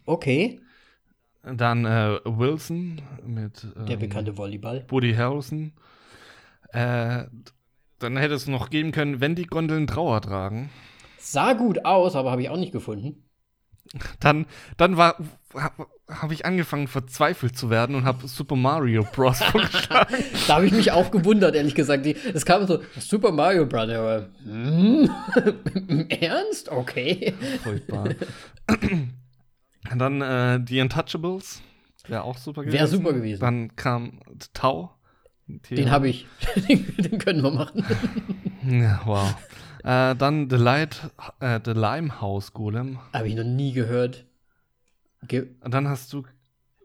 Okay. Dann äh, Wilson mit ähm, der bekannte Volleyball. Woody Harrelson. Äh, dann hätte es noch geben können, wenn die Gondeln Trauer tragen. Sah gut aus, aber habe ich auch nicht gefunden. Dann, dann war, habe ich angefangen, verzweifelt zu werden und habe Super Mario Bros. vorgeschlagen. da habe ich mich auch gewundert, ehrlich gesagt. Es kam so, Super Mario Bros. Hm? Im Ernst? Okay. Furchtbar. Und dann äh, die Untouchables. Wäre auch super gewesen. Wäre super gewesen. Dann kam Tau. Den habe ich. den können wir machen. ja, wow. Äh, dann The, Light, äh, The Limehouse Golem. Habe ich noch nie gehört. Ge Und dann hast du,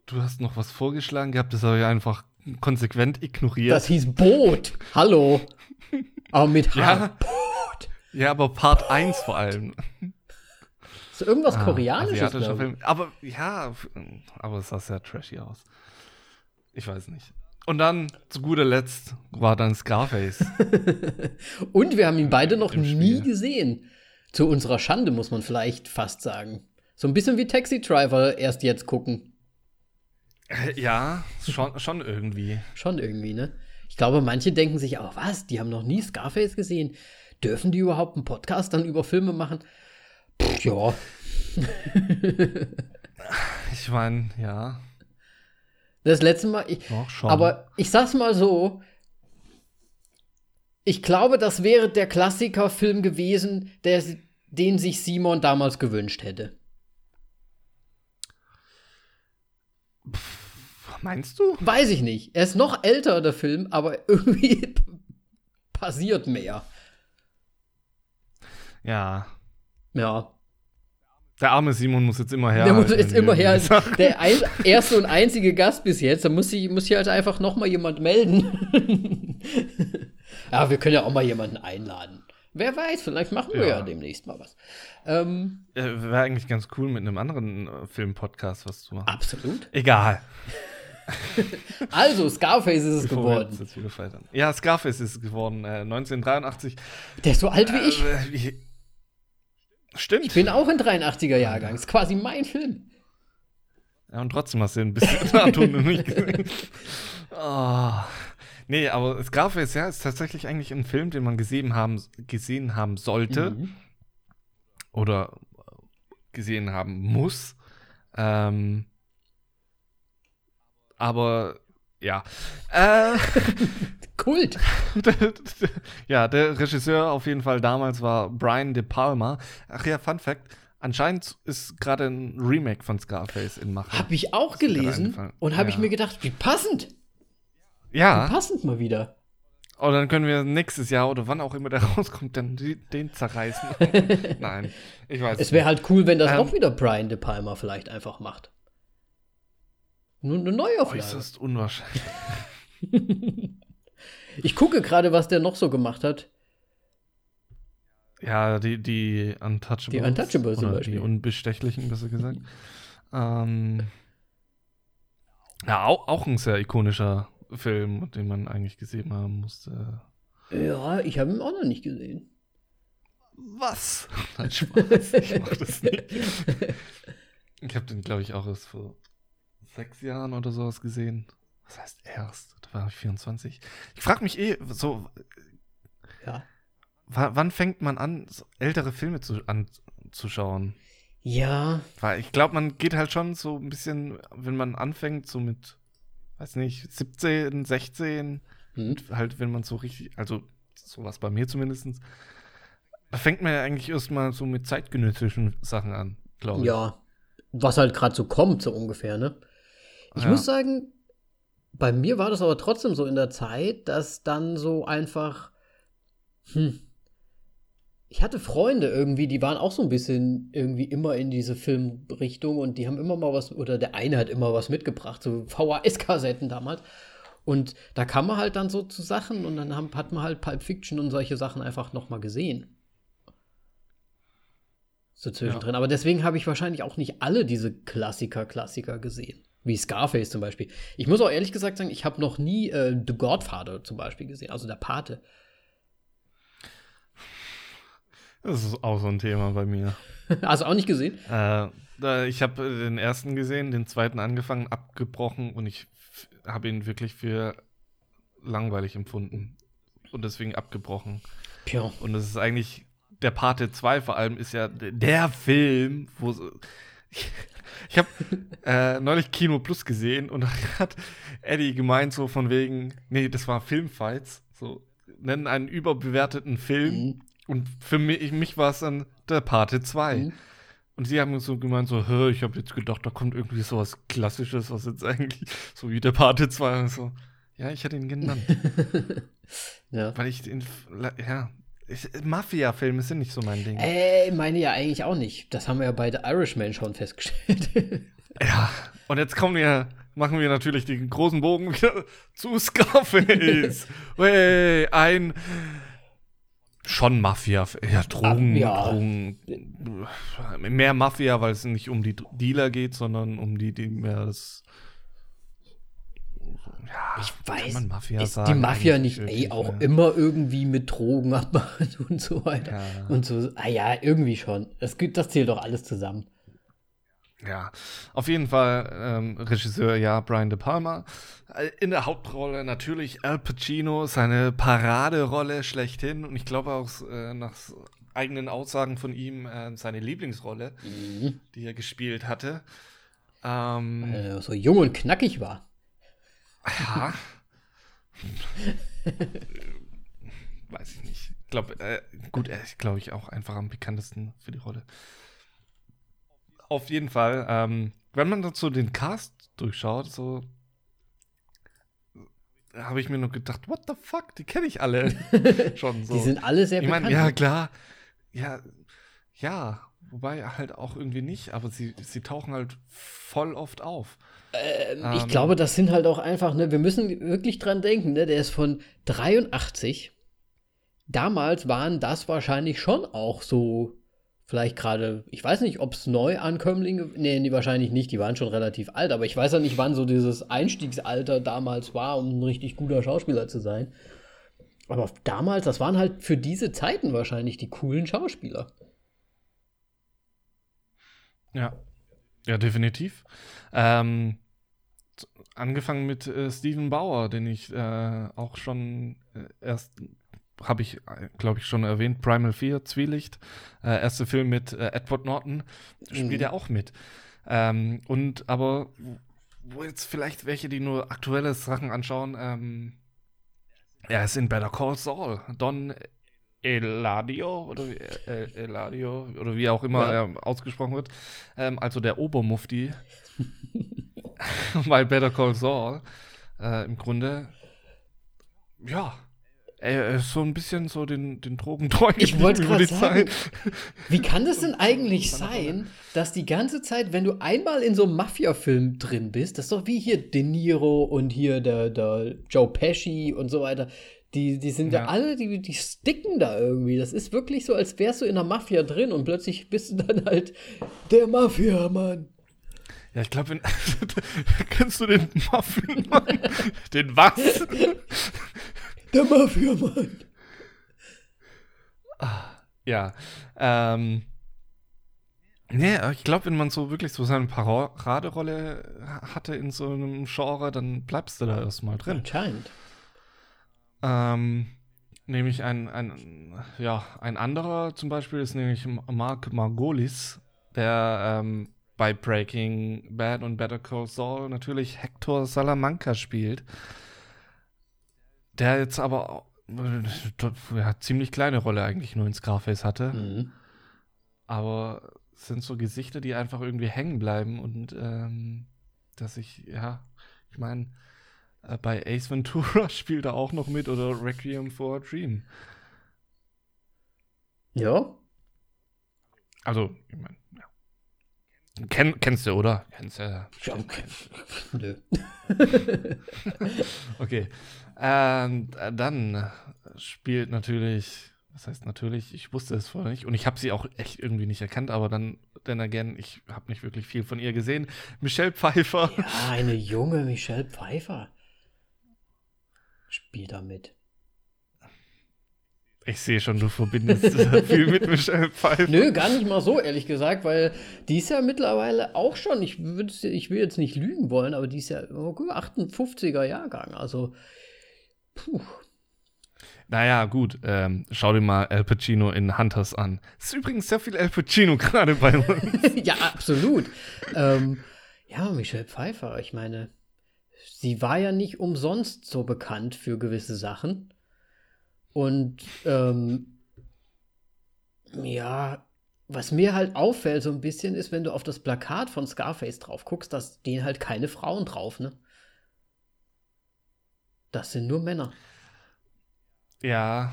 du hast noch was vorgeschlagen gehabt, das habe ich einfach konsequent ignoriert. Das hieß Boot. Hallo. Aber mit H. Ja, Boot. Ja, aber Part 1 vor allem. Ist irgendwas ah, Koreanisches? Film. Aber ja, aber es sah sehr trashy aus. Ich weiß nicht. Und dann, zu guter Letzt, war dann Scarface. Und wir haben ihn beide noch nie gesehen. Zu unserer Schande, muss man vielleicht fast sagen. So ein bisschen wie Taxi Driver erst jetzt gucken. Äh, ja, schon, schon irgendwie. Schon irgendwie, ne? Ich glaube, manche denken sich auch, was, die haben noch nie Scarface gesehen. Dürfen die überhaupt einen Podcast dann über Filme machen? Pff, ja. ich meine, ja. Das letzte Mal. Ich, Doch, aber ich sag's mal so. Ich glaube, das wäre der Klassikerfilm gewesen, der, den sich Simon damals gewünscht hätte. Meinst du? Weiß ich nicht. Er ist noch älter, der Film, aber irgendwie passiert mehr. Ja. Ja. Der arme Simon muss jetzt immer her. Der muss jetzt immer her. Der ein, erste und einzige Gast bis jetzt. Da muss, ich, muss hier halt einfach noch mal jemand melden. ja, wir können ja auch mal jemanden einladen. Wer weiß, vielleicht machen wir ja, ja demnächst mal was. Ähm, ja, Wäre eigentlich ganz cool mit einem anderen äh, Film-Podcast was zu machen. Absolut. Egal. also, Scarface ist es Bevor geworden. Ja, Scarface ist es geworden, äh, 1983. Der ist so alt wie ich. Äh, wie, Stimmt. Ich bin auch ein 83er Jahrgang. Ist quasi mein Film. Ja, und trotzdem hast du ein bisschen Natur nicht gesehen. Oh. Nee, aber Scarface, ja, ist tatsächlich eigentlich ein Film, den man gesehen haben, gesehen haben sollte. Mhm. Oder gesehen haben muss. Ähm, aber ja. Äh, Kult. ja, der Regisseur auf jeden Fall damals war Brian De Palma. Ach ja, Fun Fact. Anscheinend ist gerade ein Remake von Scarface in Mache. Hab ich auch gelesen und habe ja. ich mir gedacht, wie passend. Ja. Wie passend mal wieder. Und oh, dann können wir nächstes Jahr oder wann auch immer der rauskommt, dann den zerreißen. Nein, ich weiß Es wäre halt cool, wenn das ähm, auch wieder Brian De Palma vielleicht einfach macht. Nur eine Neuauflage. Äußerst unwahrscheinlich. ich gucke gerade, was der noch so gemacht hat. Ja, die, die Untouchables. Die Untouchables zum Beispiel. Die Unbestechlichen, besser gesagt. ähm, ja, auch, auch ein sehr ikonischer Film, den man eigentlich gesehen haben musste. Ja, ich habe ihn auch noch nicht gesehen. Was? Nein, Spaß. ich mach das nicht. Ich habe den, glaube ich, auch erst vor sechs Jahren oder sowas gesehen. Was heißt erst? Da war ich 24. Ich frage mich eh, so. Ja. Wann fängt man an, ältere Filme zu, anzuschauen? Ja. Weil ich glaube, man geht halt schon so ein bisschen, wenn man anfängt, so mit, weiß nicht, 17, 16, hm. halt, wenn man so richtig, also sowas bei mir zumindest, da fängt man ja eigentlich erstmal so mit zeitgenössischen Sachen an, glaube ich. Ja. Was halt gerade so kommt, so ungefähr, ne? Ich ja. muss sagen, bei mir war das aber trotzdem so in der Zeit, dass dann so einfach, hm, ich hatte Freunde irgendwie, die waren auch so ein bisschen irgendwie immer in diese Filmrichtung und die haben immer mal was, oder der eine hat immer was mitgebracht, so VHS-Kassetten damals. Und da kam man halt dann so zu Sachen und dann haben, hat man halt Pulp Fiction und solche Sachen einfach noch mal gesehen. So zwischendrin. Ja. Aber deswegen habe ich wahrscheinlich auch nicht alle diese Klassiker-Klassiker gesehen. Wie Scarface zum Beispiel. Ich muss auch ehrlich gesagt sagen, ich habe noch nie äh, The Godfather zum Beispiel gesehen, also der Pate. Das ist auch so ein Thema bei mir. Hast du auch nicht gesehen? Äh, ich habe den ersten gesehen, den zweiten angefangen, abgebrochen und ich habe ihn wirklich für langweilig empfunden und deswegen abgebrochen. Ja. Und das ist eigentlich, der Parte 2 vor allem ist ja der Film, wo ich, habe äh, neulich Kino Plus gesehen und da hat Eddie gemeint so von wegen, nee, das war Filmfights, so nennen einen überbewerteten Film mhm. und für mich, mich war es dann der Parte 2. Mhm. Und sie haben so gemeint, so, Hö, ich habe jetzt gedacht, da kommt irgendwie so was Klassisches, was jetzt eigentlich so wie der Parte 2 und so. Ja, ich hätte ihn genannt. ja. Weil ich den, ja, Mafia-Filme sind nicht so mein Ding. Äh, meine ja eigentlich auch nicht. Das haben wir ja bei The Irishman schon festgestellt. ja, und jetzt kommen wir, machen wir natürlich den großen Bogen wieder zu Scarface. hey, ein schon Mafia, ja, Drogen, ja. Drogen, mehr Mafia, weil es nicht um die Dealer geht, sondern um die, die mehr das ja, ich weiß, Mafia ist sagen, die Mafia nicht ey, auch ja. immer irgendwie mit Drogen abmachen und so weiter. Ja. Und so, ah ja, irgendwie schon. Das, das zählt doch alles zusammen. Ja, auf jeden Fall ähm, Regisseur, ja, Brian De Palma. Äh, in der Hauptrolle natürlich Al Pacino, seine Paraderolle schlechthin. Und ich glaube auch äh, nach eigenen Aussagen von ihm äh, seine Lieblingsrolle, mhm. die er gespielt hatte. Ähm, Weil er so jung und knackig war. Ja. Weiß ich nicht. Ich glaube, äh, gut, er ist, glaube ich, auch einfach am bekanntesten für die Rolle. Auf jeden Fall, ähm, wenn man dazu den Cast durchschaut, so habe ich mir nur gedacht, what the fuck, die kenne ich alle schon so. Die sind alle sehr ich mein, bekannt. Ja, klar. Ja, ja, wobei halt auch irgendwie nicht, aber sie, sie tauchen halt voll oft auf. Ähm, ich ähm. glaube, das sind halt auch einfach, ne, wir müssen wirklich dran denken, ne, der ist von 83. Damals waren das wahrscheinlich schon auch so, vielleicht gerade, ich weiß nicht, ob es Neuankömmlinge, nee, nee, wahrscheinlich nicht, die waren schon relativ alt, aber ich weiß ja nicht, wann so dieses Einstiegsalter damals war, um ein richtig guter Schauspieler zu sein. Aber damals, das waren halt für diese Zeiten wahrscheinlich die coolen Schauspieler. Ja, ja, definitiv. Ähm, angefangen mit äh, Steven Bauer, den ich äh, auch schon äh, erst habe ich, äh, glaube ich, schon erwähnt, Primal Fear, Zwielicht, äh, erste Film mit äh, Edward Norton, spielt mhm. er auch mit. Ähm, und aber, wo jetzt vielleicht welche, die nur aktuelle Sachen anschauen, ähm, er ist in Better Call Saul, Don Eladio oder wie, äh, Eladio oder wie auch immer ja. er ausgesprochen wird, ähm, also der Obermufti bei Better Call Saul äh, im Grunde, ja, er ist so ein bisschen so den, den Drogentreu. Ich wollte gerade sagen, wie kann das denn eigentlich sein, dass die ganze Zeit, wenn du einmal in so einem Mafia-Film drin bist, das ist doch wie hier De Niro und hier der, der Joe Pesci und so weiter, die, die sind ja, ja alle, die, die sticken da irgendwie. Das ist wirklich so, als wärst du in der Mafia drin und plötzlich bist du dann halt der Mafia-Mann. Ja, ich glaube, kennst du den Muffin-Mann? den was? Der Mafia-Mann. Ah, ja. Ähm. Nee, ich glaube, wenn man so wirklich so seine Paraderolle hatte in so einem Genre, dann bleibst du da erstmal drin. Anscheinend. Ähm, nämlich ein, ein, ja, ein anderer zum Beispiel ist nämlich Mark Margolis, der ähm, bei Breaking Bad und Better Call Saul natürlich Hector Salamanca spielt. Der jetzt aber äh, ja, ziemlich kleine Rolle eigentlich nur in Scarface hatte. Mhm. Aber es sind so Gesichter, die einfach irgendwie hängen bleiben und ähm, dass ich, ja, ich meine, äh, bei Ace Ventura spielt er auch noch mit oder Requiem for a Dream. Ja. Also, ich meine, Ken, kennst du, oder? Kennst du ja. Nö. okay. Ähm, dann spielt natürlich, was heißt natürlich, ich wusste es vorher nicht und ich habe sie auch echt irgendwie nicht erkannt, aber dann, denn again, ich habe nicht wirklich viel von ihr gesehen. Michelle Pfeiffer. Ja, eine junge Michelle Pfeiffer spielt da mit. Ich sehe schon, du verbindest viel mit Michelle Pfeiffer. Nö, gar nicht mal so, ehrlich gesagt, weil die ist ja mittlerweile auch schon, ich, ich will jetzt nicht lügen wollen, aber die ist ja oh, 58er Jahrgang, also puh. Naja, gut, ähm, schau dir mal Al Pacino in Hunters an. Es ist übrigens sehr viel Al Pacino gerade bei uns. ja, absolut. ähm, ja, Michelle Pfeiffer, ich meine, sie war ja nicht umsonst so bekannt für gewisse Sachen. Und ähm, ja, was mir halt auffällt so ein bisschen ist, wenn du auf das Plakat von Scarface drauf guckst, da stehen halt keine Frauen drauf, ne? Das sind nur Männer. Ja.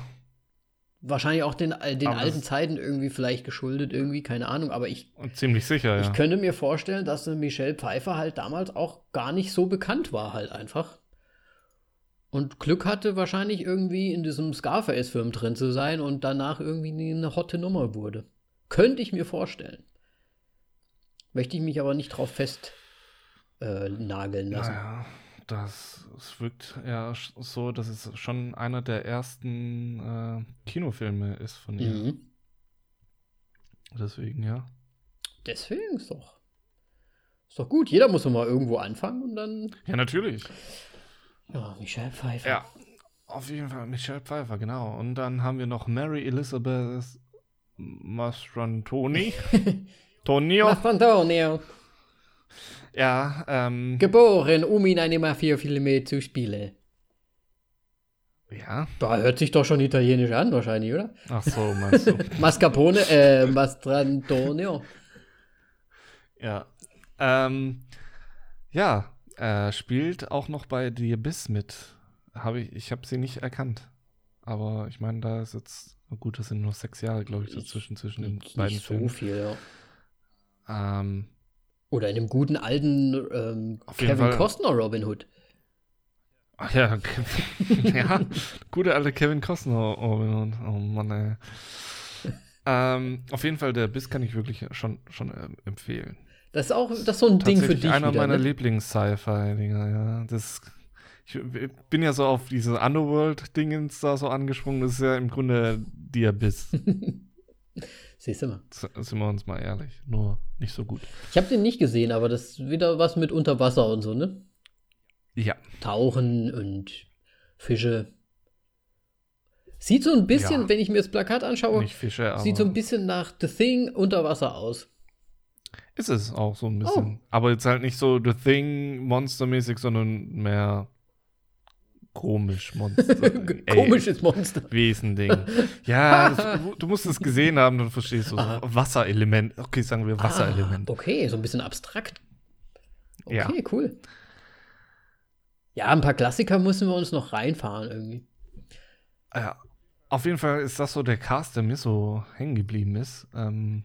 Wahrscheinlich auch den, den alten Zeiten irgendwie vielleicht geschuldet, irgendwie, keine Ahnung, aber ich. Ziemlich sicher, ja. Ich könnte mir vorstellen, dass Michelle Pfeiffer halt damals auch gar nicht so bekannt war, halt einfach. Und Glück hatte wahrscheinlich irgendwie in diesem Scarface-Film drin zu sein und danach irgendwie eine hotte Nummer wurde. Könnte ich mir vorstellen. Möchte ich mich aber nicht drauf fest äh, nageln lassen. Naja, das es wirkt ja so, dass es schon einer der ersten äh, Kinofilme ist von ihr. Mhm. Deswegen, ja. Deswegen ist doch. Ist doch gut. Jeder muss doch mal irgendwo anfangen und dann. Ja, natürlich. Ja, Michelle Pfeiffer. Ja, auf jeden Fall Michelle Pfeiffer, genau. Und dann haben wir noch Mary Elizabeth Mastrantoni. Tonio. Mastrantonio. Ja, ähm. Geboren, um in eine Mafia-Filme zu spielen. Ja. Da hört sich doch schon italienisch an, wahrscheinlich, oder? Ach so, meinst du. Mascarpone, äh, Mastrantonio. Ja. Ähm, ja, äh, spielt auch noch bei The Abyss mit. Hab ich ich habe sie nicht erkannt. Aber ich meine, da ist jetzt, gut, das sind nur sechs Jahre, glaube ich, dazwischen, zwischen den nicht beiden so Filmen. so viel, ja. Ähm, Oder in dem guten alten ähm, Kevin Costner Robin Hood. Ach ja, ja, gute alte Kevin Costner Robin Hood. Oh Mann, ey. ähm, auf jeden Fall, der Biss kann ich wirklich schon, schon äh, empfehlen. Das ist auch das ist so ein Ding für dich. Einer wieder, meiner ne? Lieblings-Sci-Fi-Dinger, ja. Das, ich bin ja so auf diese Underworld-Dingens da so angesprungen. Das ist ja im Grunde die Abyss. Siehst du mal. Sind wir uns mal ehrlich. Nur nicht so gut. Ich habe den nicht gesehen, aber das ist wieder was mit Unterwasser und so, ne? Ja. Tauchen und Fische. Sieht so ein bisschen, ja. wenn ich mir das Plakat anschaue, Fische, sieht so ein bisschen nach The Thing unter Wasser aus. Ist es auch so ein bisschen. Oh. Aber jetzt halt nicht so The Thing monstermäßig, sondern mehr komisch Monster. Komisches Monster. Wesending. Ja, das, du musst es gesehen haben, dann verstehst du. So. Wasserelement. Okay, sagen wir Wasserelement. Ah, okay, so ein bisschen abstrakt. Okay, ja. cool. Ja, ein paar Klassiker müssen wir uns noch reinfahren irgendwie. Ja, auf jeden Fall ist das so der Cast, der mir so hängen geblieben ist. Ähm,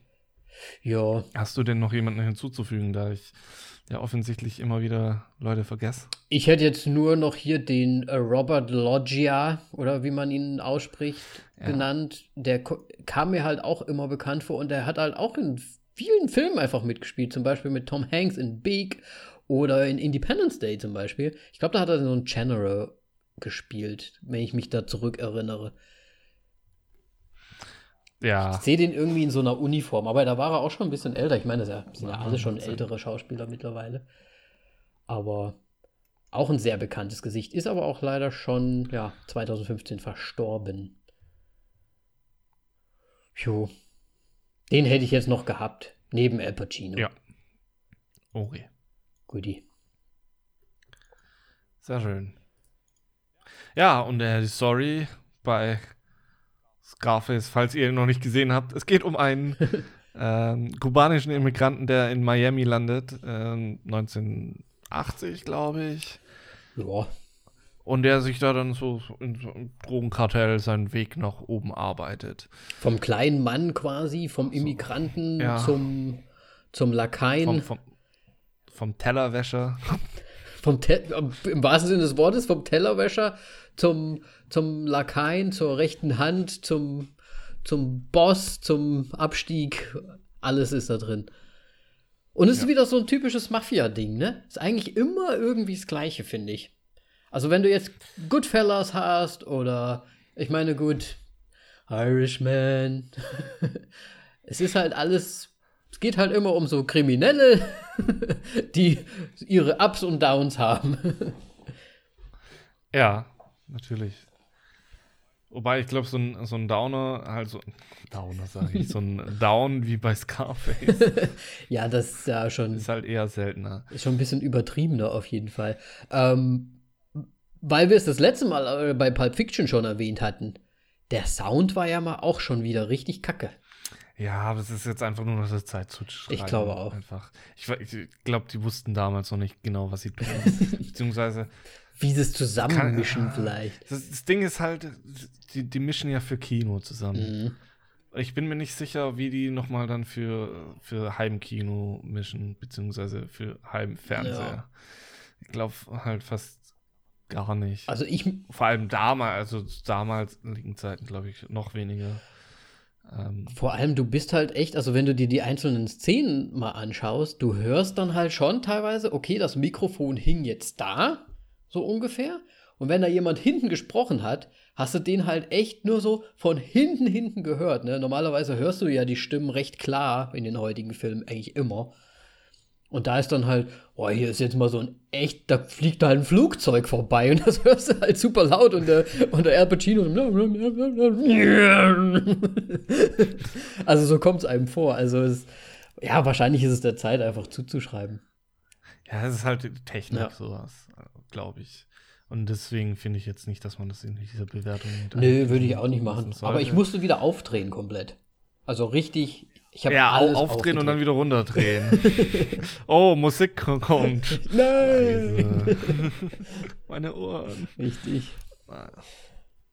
ja. Hast du denn noch jemanden hinzuzufügen, da ich ja offensichtlich immer wieder Leute vergesse? Ich hätte jetzt nur noch hier den äh, Robert Loggia oder wie man ihn ausspricht, ja. genannt. Der kam mir halt auch immer bekannt vor und der hat halt auch in vielen Filmen einfach mitgespielt, zum Beispiel mit Tom Hanks in Big oder in Independence Day zum Beispiel. Ich glaube, da hat er so einen General gespielt, wenn ich mich da zurückerinnere. Ja. Ich sehe den irgendwie in so einer Uniform, aber da war er auch schon ein bisschen älter. Ich meine, das sind ja alle schon ältere Schauspieler mittlerweile. Aber auch ein sehr bekanntes Gesicht. Ist aber auch leider schon, ja, 2015 verstorben. Jo. Den hätte ich jetzt noch gehabt. Neben Al Pacino. Ja. Okay. Guti. Sehr schön. Ja, und äh, die Story bei Scarface, falls ihr ihn noch nicht gesehen habt. Es geht um einen ähm, kubanischen Immigranten, der in Miami landet, äh, 1980, glaube ich. Ja. Und der sich da dann so in so einem Drogenkartell seinen Weg nach oben arbeitet. Vom kleinen Mann quasi, vom Immigranten so, ja. zum, zum Lakaien. Vom, vom, vom Tellerwäscher. vom Te Im wahrsten Sinne des Wortes, vom Tellerwäscher zum, zum Lakaien, zur rechten Hand, zum, zum Boss, zum Abstieg. Alles ist da drin. Und es ja. ist wieder so ein typisches Mafia-Ding, ne? Ist eigentlich immer irgendwie das Gleiche, finde ich. Also, wenn du jetzt Goodfellas hast oder, ich meine, gut, Irishman. es ist halt alles, es geht halt immer um so Kriminelle, die ihre Ups und Downs haben. ja, natürlich. Wobei ich glaube, so ein, so ein Downer, also Downer sage ich, so ein Down wie bei Scarface. ja, das ist ja schon. Ist halt eher seltener. Ist schon ein bisschen übertriebener auf jeden Fall. Ähm, weil wir es das letzte Mal äh, bei Pulp Fiction schon erwähnt hatten. Der Sound war ja mal auch schon wieder richtig kacke. Ja, aber es ist jetzt einfach nur noch das Zeit zu schreiben. Ich glaube auch. Einfach. Ich, ich glaube, die wussten damals noch nicht genau, was sie tun. Beziehungsweise. Wie sie es zusammenmischen kann, vielleicht. Das, das, Ding ist halt, die, die mischen ja für Kino zusammen. Mhm. Ich bin mir nicht sicher, wie die nochmal dann für, für Heimkino mischen, beziehungsweise für Heimfernseher. Ja. Ich glaube halt fast gar nicht. Also ich. Vor allem damals, also damals liegen Zeiten, glaube ich, noch weniger. Ähm, Vor allem, du bist halt echt, also wenn du dir die einzelnen Szenen mal anschaust, du hörst dann halt schon teilweise, okay, das Mikrofon hing jetzt da, so ungefähr. Und wenn da jemand hinten gesprochen hat, hast du den halt echt nur so von hinten, hinten gehört. Ne? Normalerweise hörst du ja die Stimmen recht klar in den heutigen Filmen eigentlich immer. Und da ist dann halt, oh, hier ist jetzt mal so ein echt, da fliegt da halt ein Flugzeug vorbei und das hörst du halt super laut und der, und der Al Pacino. also so kommt es einem vor. Also es, ja, wahrscheinlich ist es der Zeit einfach zuzuschreiben. Ja, es ist halt Technik, ja. sowas, glaube ich. Und deswegen finde ich jetzt nicht, dass man das in dieser Bewertung. Nö, würde ich auch nicht machen. Aber ich musste wieder aufdrehen komplett. Also richtig ich ja, alles aufdrehen und dann wieder runterdrehen. oh, Musik kommt. Nein! Meine Ohren. Richtig.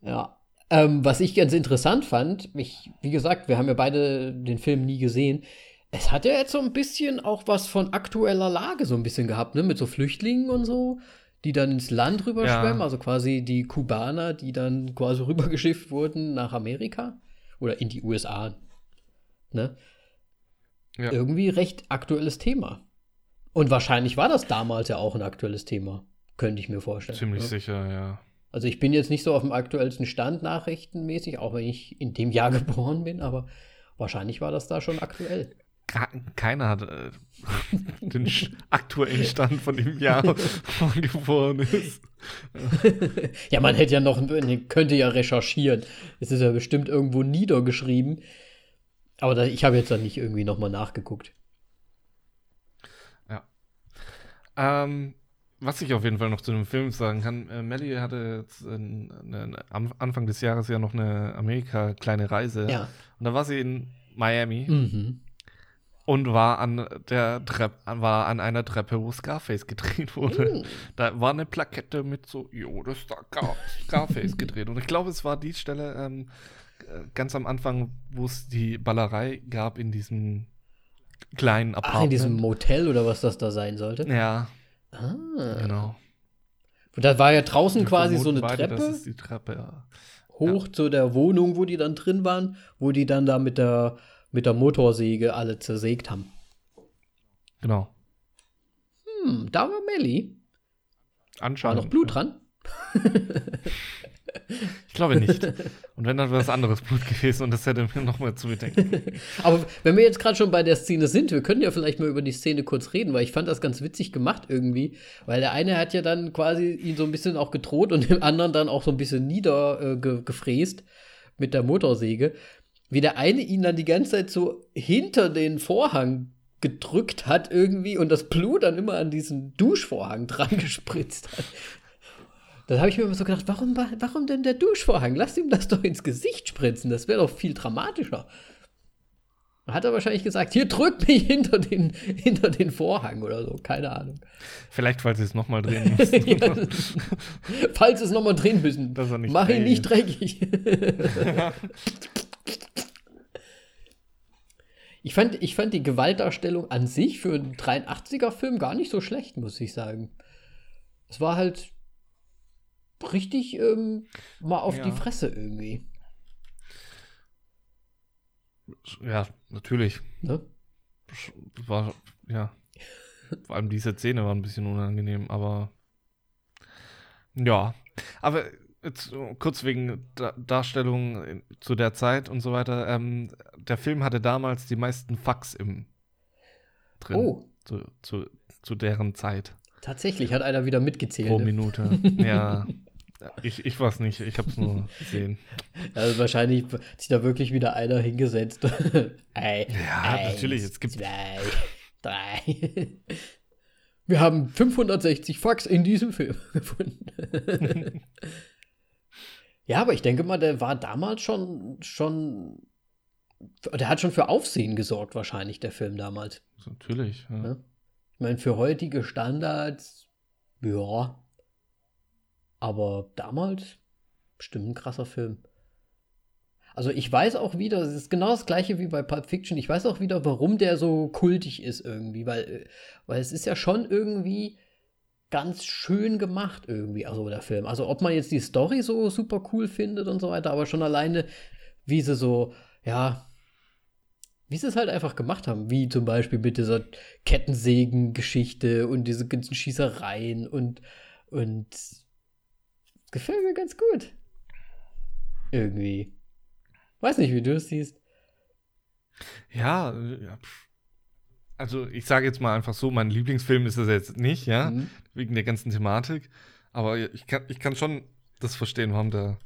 Ja. Ähm, was ich ganz interessant fand, ich, wie gesagt, wir haben ja beide den Film nie gesehen. Es hat ja jetzt so ein bisschen auch was von aktueller Lage so ein bisschen gehabt, ne? Mit so Flüchtlingen und so, die dann ins Land rüberschwemmen, ja. also quasi die Kubaner, die dann quasi rübergeschifft wurden nach Amerika oder in die USA. Ne? Ja. Irgendwie recht aktuelles Thema. Und wahrscheinlich war das damals ja auch ein aktuelles Thema. Könnte ich mir vorstellen. Ziemlich ja. sicher, ja. Also ich bin jetzt nicht so auf dem aktuellsten Stand nachrichtenmäßig, auch wenn ich in dem Jahr geboren bin, aber wahrscheinlich war das da schon aktuell. Keiner hat äh, den aktuellen Stand von dem Jahr, wo man geboren ist. ja, man hätte ja noch, könnte ja recherchieren. Es ist ja bestimmt irgendwo niedergeschrieben. Aber da, ich habe jetzt dann nicht irgendwie nochmal nachgeguckt. Ja. Ähm, was ich auf jeden Fall noch zu dem Film sagen kann, äh, Melly hatte jetzt in, in, am Anfang des Jahres ja noch eine Amerika-kleine Reise. Ja. Und da war sie in Miami. Mhm. Und war an der Treppe, war an einer Treppe, wo Scarface gedreht wurde. Mhm. Da war eine Plakette mit so, jo, das ist da Scarface gedreht. Und ich glaube, es war die Stelle, ähm, ganz am Anfang, wo es die Ballerei gab in diesem kleinen Apartment. Ach, in diesem Motel oder was das da sein sollte? Ja. Ah. Genau. Und da war ja draußen Wir quasi so eine beide, Treppe. Das ist die Treppe, ja. Hoch ja. zu der Wohnung, wo die dann drin waren, wo die dann da mit der, mit der Motorsäge alle zersägt haben. Genau. Hm, da war Melly. Anscheinend. War noch Blut dran? Ich glaube nicht. Und wenn, dann wäre das anderes Blut gewesen und das hätte mir nochmal zu bedenken. Aber wenn wir jetzt gerade schon bei der Szene sind, wir können ja vielleicht mal über die Szene kurz reden, weil ich fand das ganz witzig gemacht irgendwie. Weil der eine hat ja dann quasi ihn so ein bisschen auch gedroht und dem anderen dann auch so ein bisschen niedergefräst äh, mit der Motorsäge. Wie der eine ihn dann die ganze Zeit so hinter den Vorhang gedrückt hat irgendwie und das Blut dann immer an diesen Duschvorhang dran gespritzt hat. Dann habe ich mir immer so gedacht, warum, warum denn der Duschvorhang? Lass ihm das doch ins Gesicht spritzen. Das wäre doch viel dramatischer. Hat er wahrscheinlich gesagt, hier drückt mich hinter den, hinter den Vorhang oder so, keine Ahnung. Vielleicht, falls sie es nochmal drehen müssen. ja, falls sie es nochmal drehen müssen. Mach ihn nicht dreckig. ich, fand, ich fand die Gewaltdarstellung an sich für einen 83er-Film gar nicht so schlecht, muss ich sagen. Es war halt richtig ähm, mal auf ja. die Fresse irgendwie. Ja, natürlich. Ne? War, ja. Vor allem diese Szene war ein bisschen unangenehm, aber ja. Aber jetzt kurz wegen Darstellung zu der Zeit und so weiter. Ähm, der Film hatte damals die meisten Fax im drin. Oh. Zu, zu, zu deren Zeit. Tatsächlich, hat einer wieder mitgezählt. Pro ne? Minute. ja. Ich, ich weiß nicht, ich habe es nur gesehen. Also wahrscheinlich hat sich da wirklich wieder einer hingesetzt. Ei, ja, eins, natürlich, es gibt. Zwei, drei. Wir haben 560 Fax in diesem Film gefunden. ja, aber ich denke mal, der war damals schon, schon. Der hat schon für Aufsehen gesorgt, wahrscheinlich, der Film damals. Natürlich, ja. ja? Ich meine, für heutige Standards, ja. Aber damals, bestimmt ein krasser Film. Also ich weiß auch wieder, es ist genau das gleiche wie bei Pulp Fiction, ich weiß auch wieder, warum der so kultig ist irgendwie, weil, weil es ist ja schon irgendwie ganz schön gemacht irgendwie, also der Film. Also ob man jetzt die Story so super cool findet und so weiter, aber schon alleine, wie sie so, ja, wie sie es halt einfach gemacht haben, wie zum Beispiel mit dieser Kettensägen-Geschichte und diese ganzen Schießereien und, und gefällt mir ganz gut. Irgendwie. Weiß nicht, wie du es siehst. Ja, ja. Also ich sage jetzt mal einfach so, mein Lieblingsfilm ist es jetzt nicht, ja, mhm. wegen der ganzen Thematik. Aber ich kann, ich kann schon das verstehen, warum der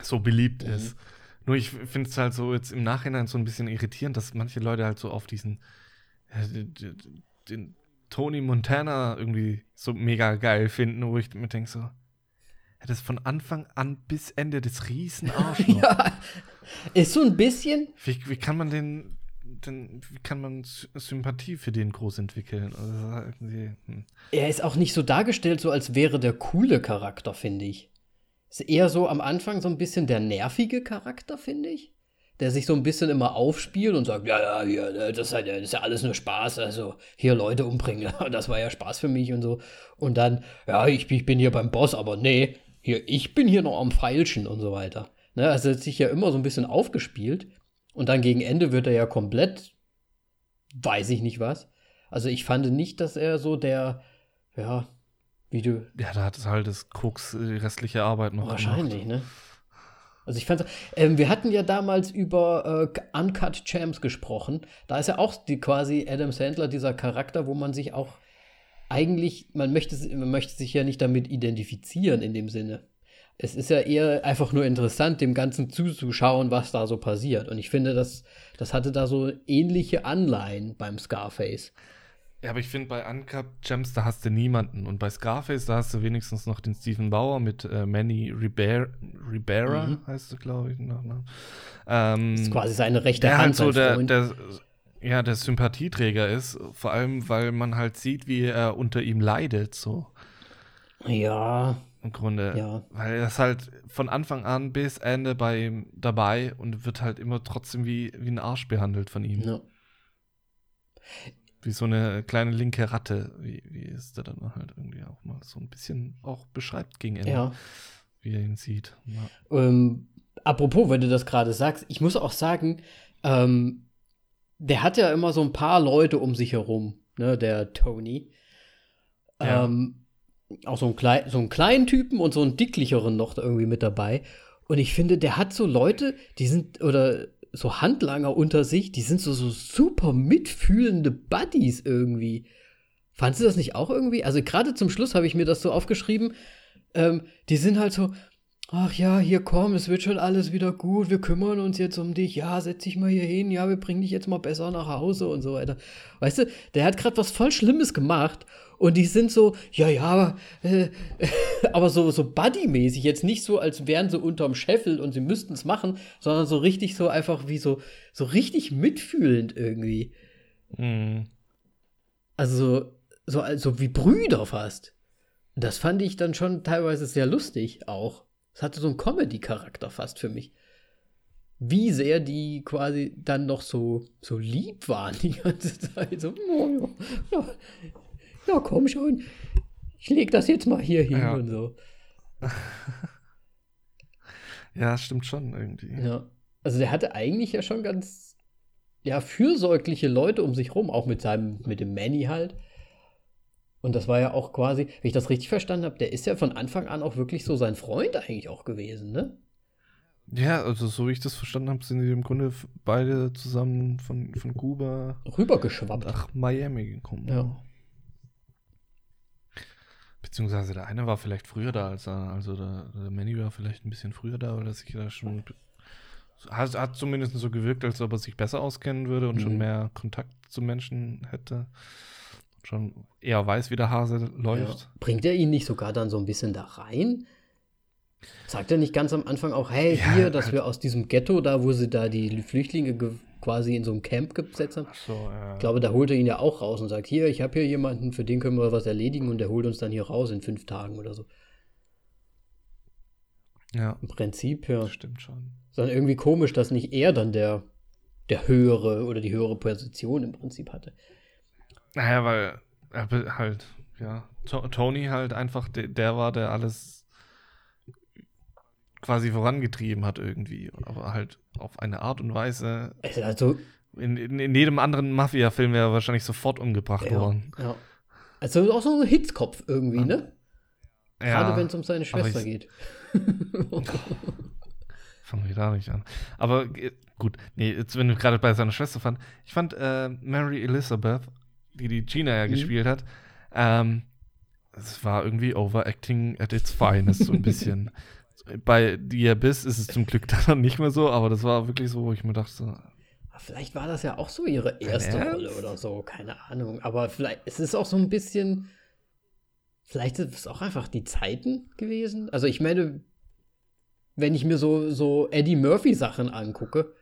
so beliebt mhm. ist. Nur ich finde es halt so jetzt im Nachhinein so ein bisschen irritierend, dass manche Leute halt so auf diesen den, Tony Montana irgendwie so mega geil finden, wo ich mir denke so, das von Anfang an bis Ende des Riesenarsch. ja, ist so ein bisschen. Wie, wie kann man den, den, wie kann man Sympathie für den groß entwickeln? Also hm. Er ist auch nicht so dargestellt, so als wäre der coole Charakter, finde ich. Ist eher so am Anfang so ein bisschen der nervige Charakter, finde ich. Der sich so ein bisschen immer aufspielt und sagt, ja, ja, hier, ne, das ist, ja, das ist ja alles nur Spaß, also hier Leute umbringen, das war ja Spaß für mich und so. Und dann, ja, ich, ich bin hier beim Boss, aber nee, hier, ich bin hier noch am Feilschen und so weiter. Ne, also hat sich ja immer so ein bisschen aufgespielt und dann gegen Ende wird er ja komplett, weiß ich nicht was. Also ich fand nicht, dass er so der, ja, wie du. Ja, da hat es halt das Koks, die restliche Arbeit noch. Wahrscheinlich, gemacht. ne? Also ich fand, ähm, wir hatten ja damals über äh, Uncut Champs gesprochen. Da ist ja auch die quasi Adam Sandler dieser Charakter, wo man sich auch eigentlich, man möchte, man möchte sich ja nicht damit identifizieren in dem Sinne. Es ist ja eher einfach nur interessant, dem Ganzen zuzuschauen, was da so passiert. Und ich finde, das, das hatte da so ähnliche Anleihen beim Scarface. Ja, aber ich finde, bei Uncut Gems, da hast du niemanden. Und bei Scarface, da hast du wenigstens noch den Stephen Bauer mit äh, Manny Ribera, Ribera mhm. heißt du, glaube ich. Noch, ne? ähm, das ist quasi seine rechte der Hand. Halt so der, der, ja, der Sympathieträger ist, vor allem, weil man halt sieht, wie er unter ihm leidet, so. Ja. Im Grunde. Ja. Weil er ist halt von Anfang an bis Ende bei ihm dabei und wird halt immer trotzdem wie, wie ein Arsch behandelt von ihm. Ja. Wie so eine kleine linke Ratte, wie, wie es der dann halt irgendwie auch mal so ein bisschen auch beschreibt gegen Ende. Ja. Wie er ihn sieht. Ja. Ähm, apropos, wenn du das gerade sagst, ich muss auch sagen, ähm, der hat ja immer so ein paar Leute um sich herum, ne, der Tony. Ja. Ähm, auch so, ein klein, so einen kleinen Typen und so einen dicklicheren noch irgendwie mit dabei. Und ich finde, der hat so Leute, die sind, oder so Handlanger unter sich, die sind so, so super mitfühlende Buddies irgendwie. Fandest du das nicht auch irgendwie? Also gerade zum Schluss habe ich mir das so aufgeschrieben. Ähm, die sind halt so, ach ja, hier komm, es wird schon alles wieder gut, wir kümmern uns jetzt um dich, ja, setz dich mal hier hin, ja, wir bringen dich jetzt mal besser nach Hause und so weiter. Weißt du, der hat gerade was voll Schlimmes gemacht und die sind so, ja, ja, äh, aber so, so Buddy-mäßig, jetzt nicht so, als wären sie unterm Scheffel und sie müssten es machen, sondern so richtig so einfach wie so, so richtig mitfühlend irgendwie. Mhm. Also so, so also wie Brüder fast. Das fand ich dann schon teilweise sehr lustig auch. Es hatte so einen Comedy-Charakter fast für mich. Wie sehr die quasi dann noch so, so lieb waren die ganze Zeit. So, oh, ja, ja, komm schon. Ich leg das jetzt mal hier hin ja. und so. ja, stimmt schon irgendwie. Ja. Also der hatte eigentlich ja schon ganz ja, fürsorgliche Leute um sich rum, auch mit seinem, mit dem Manny halt. Und das war ja auch quasi, wenn ich das richtig verstanden habe, der ist ja von Anfang an auch wirklich so sein Freund eigentlich auch gewesen, ne? Ja, also so wie ich das verstanden habe, sind die im Grunde beide zusammen von, von Kuba rübergeschwappt nach Miami gekommen. Ja. Beziehungsweise der eine war vielleicht früher da als er, also der, der Manny war vielleicht ein bisschen früher da, weil er sich da schon hat, hat zumindest so gewirkt, als ob er sich besser auskennen würde und mhm. schon mehr Kontakt zu Menschen hätte. Schon eher weiß, wie der Hase läuft. Ja. Bringt er ihn nicht sogar dann so ein bisschen da rein? Sagt er nicht ganz am Anfang auch, hey, ja, hier, dass halt. wir aus diesem Ghetto, da wo sie da die Flüchtlinge quasi in so einem Camp gesetzt haben. So, ja. Ich glaube, da holt er ihn ja auch raus und sagt, hier, ich habe hier jemanden, für den können wir was erledigen und der holt uns dann hier raus in fünf Tagen oder so. Ja. Im Prinzip, ja. Das stimmt schon. Sondern irgendwie komisch, dass nicht er dann der, der höhere oder die höhere Position im Prinzip hatte. Naja, weil er halt, ja, Tony halt einfach der, der war, der alles quasi vorangetrieben hat irgendwie. Aber halt auf eine Art und Weise. Also, in, in, in jedem anderen Mafia-Film wäre er wahrscheinlich sofort umgebracht ja, worden. Ja. Also auch so ein Hitzkopf irgendwie, ja. ne? Gerade ja, wenn es um seine Schwester ich, geht. Fangen wir da nicht an. Aber äh, gut, nee, jetzt, wenn du gerade bei seiner Schwester fand, ich fand äh, Mary Elizabeth, die die Gina ja mhm. gespielt hat, ähm, es war irgendwie Overacting at its finest, so ein bisschen. Bei The Abyss ist es zum Glück dann nicht mehr so, aber das war wirklich so, wo ich mir dachte, so, Vielleicht war das ja auch so ihre erste Ernst? Rolle oder so, keine Ahnung. Aber vielleicht es ist auch so ein bisschen. Vielleicht ist es auch einfach die Zeiten gewesen. Also ich meine, wenn ich mir so, so Eddie Murphy-Sachen angucke,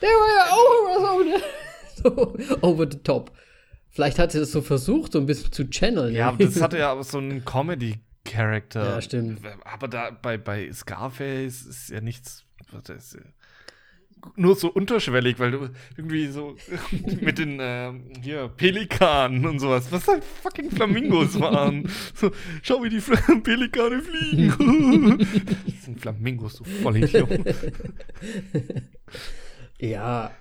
der war ja auch immer so, so over the top. Vielleicht hat sie das so versucht, so ein bisschen zu channeln. Ja, aber das hatte ja aber so einen Comedy Character. Ja, stimmt. Aber da bei, bei Scarface ist ja nichts. Ist ja nur so unterschwellig, weil du irgendwie so mit den äh, hier Pelikanen und sowas, was halt fucking Flamingos waren. So, schau, wie die Pelikane fliegen. das sind Flamingos, du Vollidiot. ja,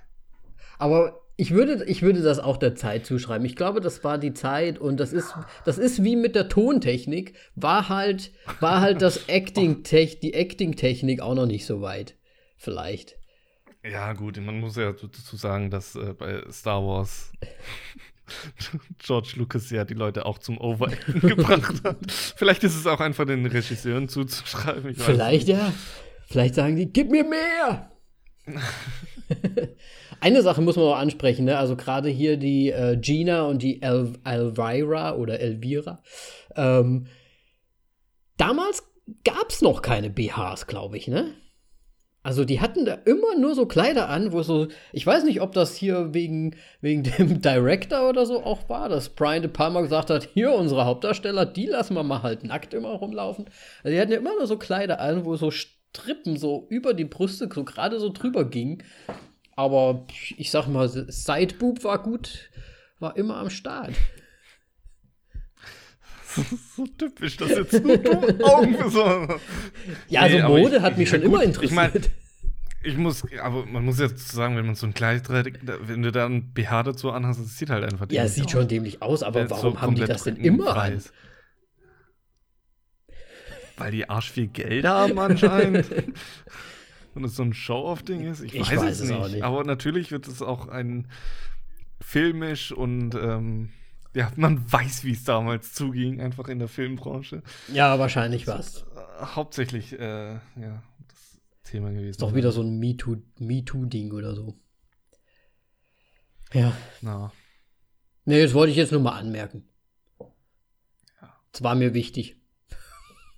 aber ich würde, ich würde das auch der Zeit zuschreiben. Ich glaube, das war die Zeit und das ist, das ist wie mit der Tontechnik, war halt, war halt das Acting die Acting-Technik auch noch nicht so weit. Vielleicht. Ja, gut, man muss ja dazu sagen, dass äh, bei Star Wars George Lucas ja die Leute auch zum Overacten gebracht hat. Vielleicht ist es auch einfach den Regisseuren zuzuschreiben. Vielleicht ja. Vielleicht sagen die, gib mir mehr! Eine Sache muss man auch ansprechen, ne? also gerade hier die äh, Gina und die El Elvira oder Elvira. Ähm, damals gab es noch keine BHs, glaube ich, ne? Also die hatten da immer nur so Kleider an, wo so, ich weiß nicht, ob das hier wegen, wegen dem Director oder so auch war, dass Brian De Palma gesagt hat, hier unsere Hauptdarsteller, die lassen wir mal halt nackt immer rumlaufen. Also die hatten ja immer nur so Kleider an, wo so Strippen so über die Brüste so gerade so drüber ging. Aber ich sag mal, Sideboob war gut, war immer am Start. so typisch, dass jetzt nur dumme Augen so. Ja, also nee, Mode ich, hat mich schon gut, immer interessiert. Ich mein, ich muss, aber man muss jetzt sagen, wenn man so ein Kleid trägt, wenn du da ein BH dazu anhast, das sieht halt einfach dämlich Ja, sieht aus. schon dämlich aus, aber warum so haben die das denn immer Preis. an? Weil die Arsch viel Geld haben anscheinend. Und es so ein Show-off-Ding ist? Ich, ich weiß, weiß, es nicht. nicht. Aber natürlich wird es auch ein filmisch und ähm, ja, man weiß, wie es damals zuging, einfach in der Filmbranche. Ja, wahrscheinlich was. Äh, hauptsächlich, äh, ja, das Thema gewesen. Ist doch wieder so ein MeToo-Ding Me oder so. Ja. Na. Nee, das wollte ich jetzt nur mal anmerken. Ja. Das war mir wichtig.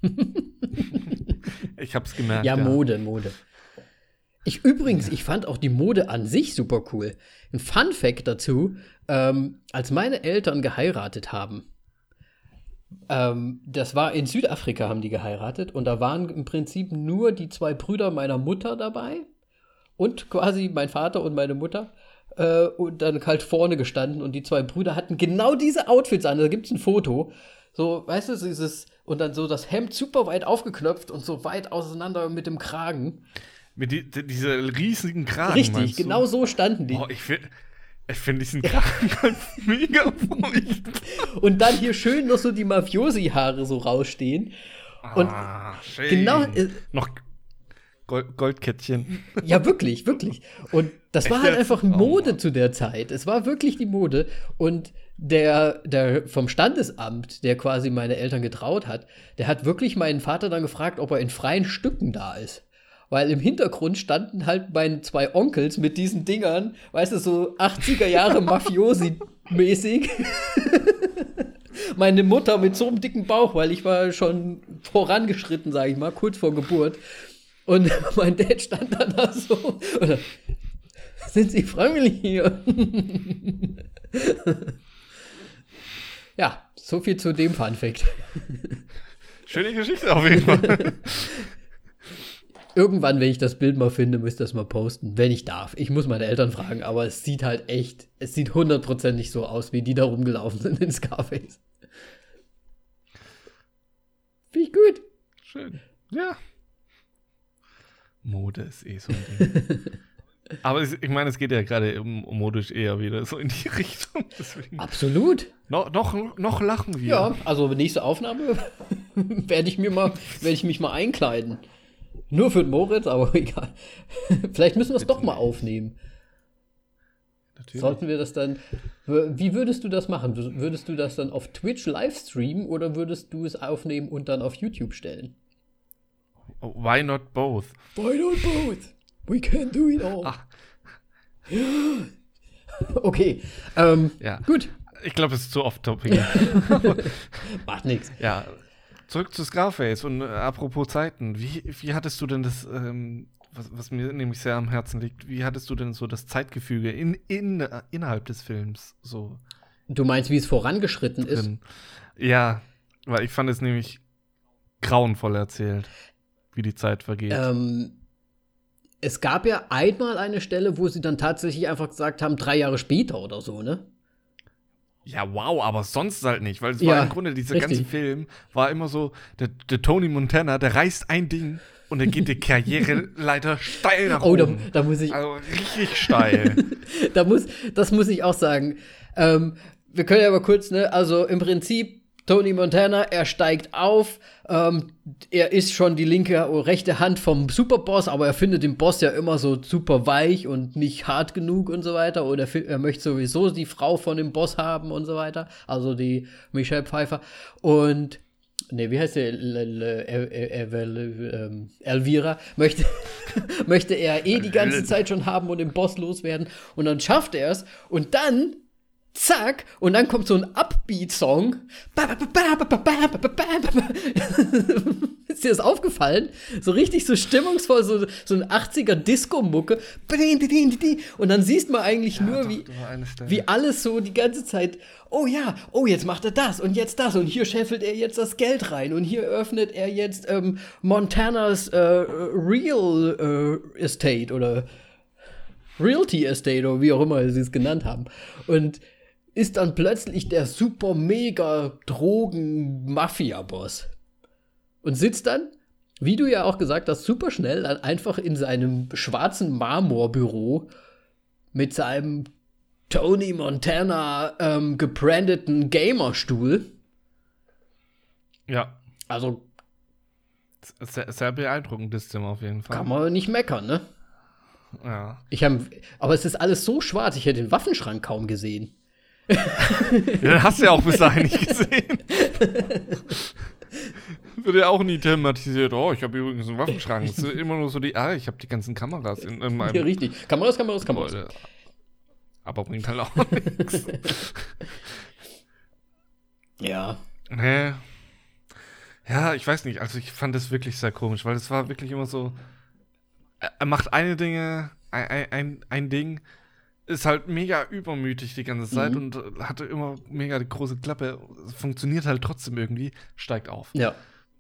ich hab's gemerkt. Ja, Mode, ja. Mode. Ich übrigens, ich fand auch die Mode an sich super cool. Ein Fun Fact dazu: ähm, Als meine Eltern geheiratet haben, ähm, das war in Südafrika, haben die geheiratet und da waren im Prinzip nur die zwei Brüder meiner Mutter dabei und quasi mein Vater und meine Mutter. Äh, und dann halt vorne gestanden und die zwei Brüder hatten genau diese Outfits an. Da gibt es ein Foto. So, weißt du, dieses, und dann so das Hemd super weit aufgeknöpft und so weit auseinander mit dem Kragen. Mit die, die, dieser riesigen Kragen. Richtig, genau so standen die. Oh, ich, Ich finde diesen Krachengolf mega furchtbar. Und dann hier schön noch so die Mafiosi-Haare so rausstehen. Und ah, schön. genau. äh, Noch Gold Goldkettchen. Ja, wirklich, wirklich. Und das war Echt halt jetzt? einfach Oh Mode Mann. zu der Zeit. Es war wirklich die Mode. Und der, der vom Standesamt, der quasi meine Eltern getraut hat, der hat wirklich meinen Vater dann gefragt, ob er in freien Stücken da ist. Weil im Hintergrund standen halt meine zwei Onkels mit diesen Dingern, weißt du, so 80er Jahre Mafiosi-mäßig. Meine Mutter mit so einem dicken Bauch, weil ich war schon vorangeschritten, sage ich mal, kurz vor Geburt. Und mein Dad stand dann da so. Oder, sind Sie freiwillig hier? ja, so viel zu dem Fun Fact. Schöne Geschichte auf jeden Fall. Irgendwann, wenn ich das Bild mal finde, müsst ihr das mal posten, wenn ich darf. Ich muss meine Eltern fragen, aber es sieht halt echt, es sieht hundertprozentig so aus, wie die da rumgelaufen sind in Scarface. Finde ich gut. Schön. Ja. Mode ist eh so ein Ding. Aber es, ich meine, es geht ja gerade modisch eher wieder so in die Richtung. Deswegen. Absolut. No, noch, noch lachen wir. Ja, also nächste Aufnahme werde ich mir mal, werde ich mich mal einkleiden. Nur für den Moritz, aber egal. Vielleicht müssen wir es doch mal aufnehmen. Natürlich. Sollten wir das dann. Wie würdest du das machen? Würdest du das dann auf Twitch live streamen oder würdest du es aufnehmen und dann auf YouTube stellen? Oh, Why not both? Why not both? We can do it all. Ach. Okay. Ähm, Ja. Gut. Ich glaube, es ist zu off-topic. Macht nichts. ja. Zurück zu Scarface und äh, apropos Zeiten. Wie, wie hattest du denn das, ähm, was, was mir nämlich sehr am Herzen liegt, wie hattest du denn so das Zeitgefüge in, in, äh, innerhalb des Films so Du meinst, wie es vorangeschritten ist? drin? Ja, weil ich fand es nämlich grauenvoll erzählt, wie die Zeit vergeht. Ähm, es gab ja einmal eine Stelle, wo sie dann tatsächlich einfach gesagt haben, drei Jahre später oder so, ne? Ja, wow, aber sonst halt nicht, weil es Ja, war im Grunde, dieser richtig. ganze Film war immer so, der, der Tony Montana, der reißt ein Ding und dann geht die Karriereleiter steil nach Oh, da, oben. da muss ich, Also richtig steil. da muss, das muss ich auch sagen. Ähm, wir können ja mal kurz, ne, also im Prinzip, Tony Montana, er steigt auf, ähm, er ist schon die linke oder rechte Hand vom Superboss, aber er findet den Boss ja immer so super weich und nicht hart genug und so weiter. Und er, möchte sowieso die Frau von dem Boss haben und so weiter. Also die Michelle Pfeiffer. Und Nee, wie heißt der? Ähm, Elvira möchte, möchte er eh die ganze Zeit schon haben und den Boss loswerden. Und dann schafft er es. Und dann, zack, und dann kommt so ein Upbeat-Song. Ist dir das aufgefallen? So richtig so stimmungsvoll, so, so ein 80er Disco-Mucke. Und dann siehst man eigentlich nur, doch, wie, wie alles so die ganze Zeit, oh ja, oh, jetzt macht er das und jetzt das und hier scheffelt er jetzt das Geld rein und hier öffnet er jetzt ähm, Montanas äh, Real äh, Estate oder Realty Estate oder wie auch immer sie es genannt haben. Und ist dann plötzlich der super mega Drogen-Mafia-Boss. Und sitzt dann, wie du ja auch gesagt hast, super schnell dann einfach in seinem schwarzen Marmorbüro mit seinem Tony Montana ähm, gebrandeten Gamerstuhl. ja, Also sehr, sehr beeindruckendes Zimmer auf jeden Fall. kann man nicht meckern, ne? Ja. Ich hab, aber es ist alles so schwarz, ich hätte den Waffenschrank kaum gesehen. Ja, hast du ja auch bis dahin nicht gesehen. Wird ja auch nie thematisiert. Oh, ich habe übrigens einen Waffenschrank. Es ist immer nur so die, ah, ich habe die ganzen Kameras in, in meinem Ja, richtig. Kameras, Kameras, Kameras. Gebäude. Aber bringt halt auch nichts. Ja. Nee. Ja, ich weiß nicht. Also ich fand das wirklich sehr komisch, weil es war wirklich immer so. Er macht eine Dinge, ein- ein, ein Ding, ist halt mega übermütig die ganze Zeit Mhm. und äh, hatte immer mega die große Klappe. Funktioniert halt trotzdem irgendwie, steigt auf. Ja.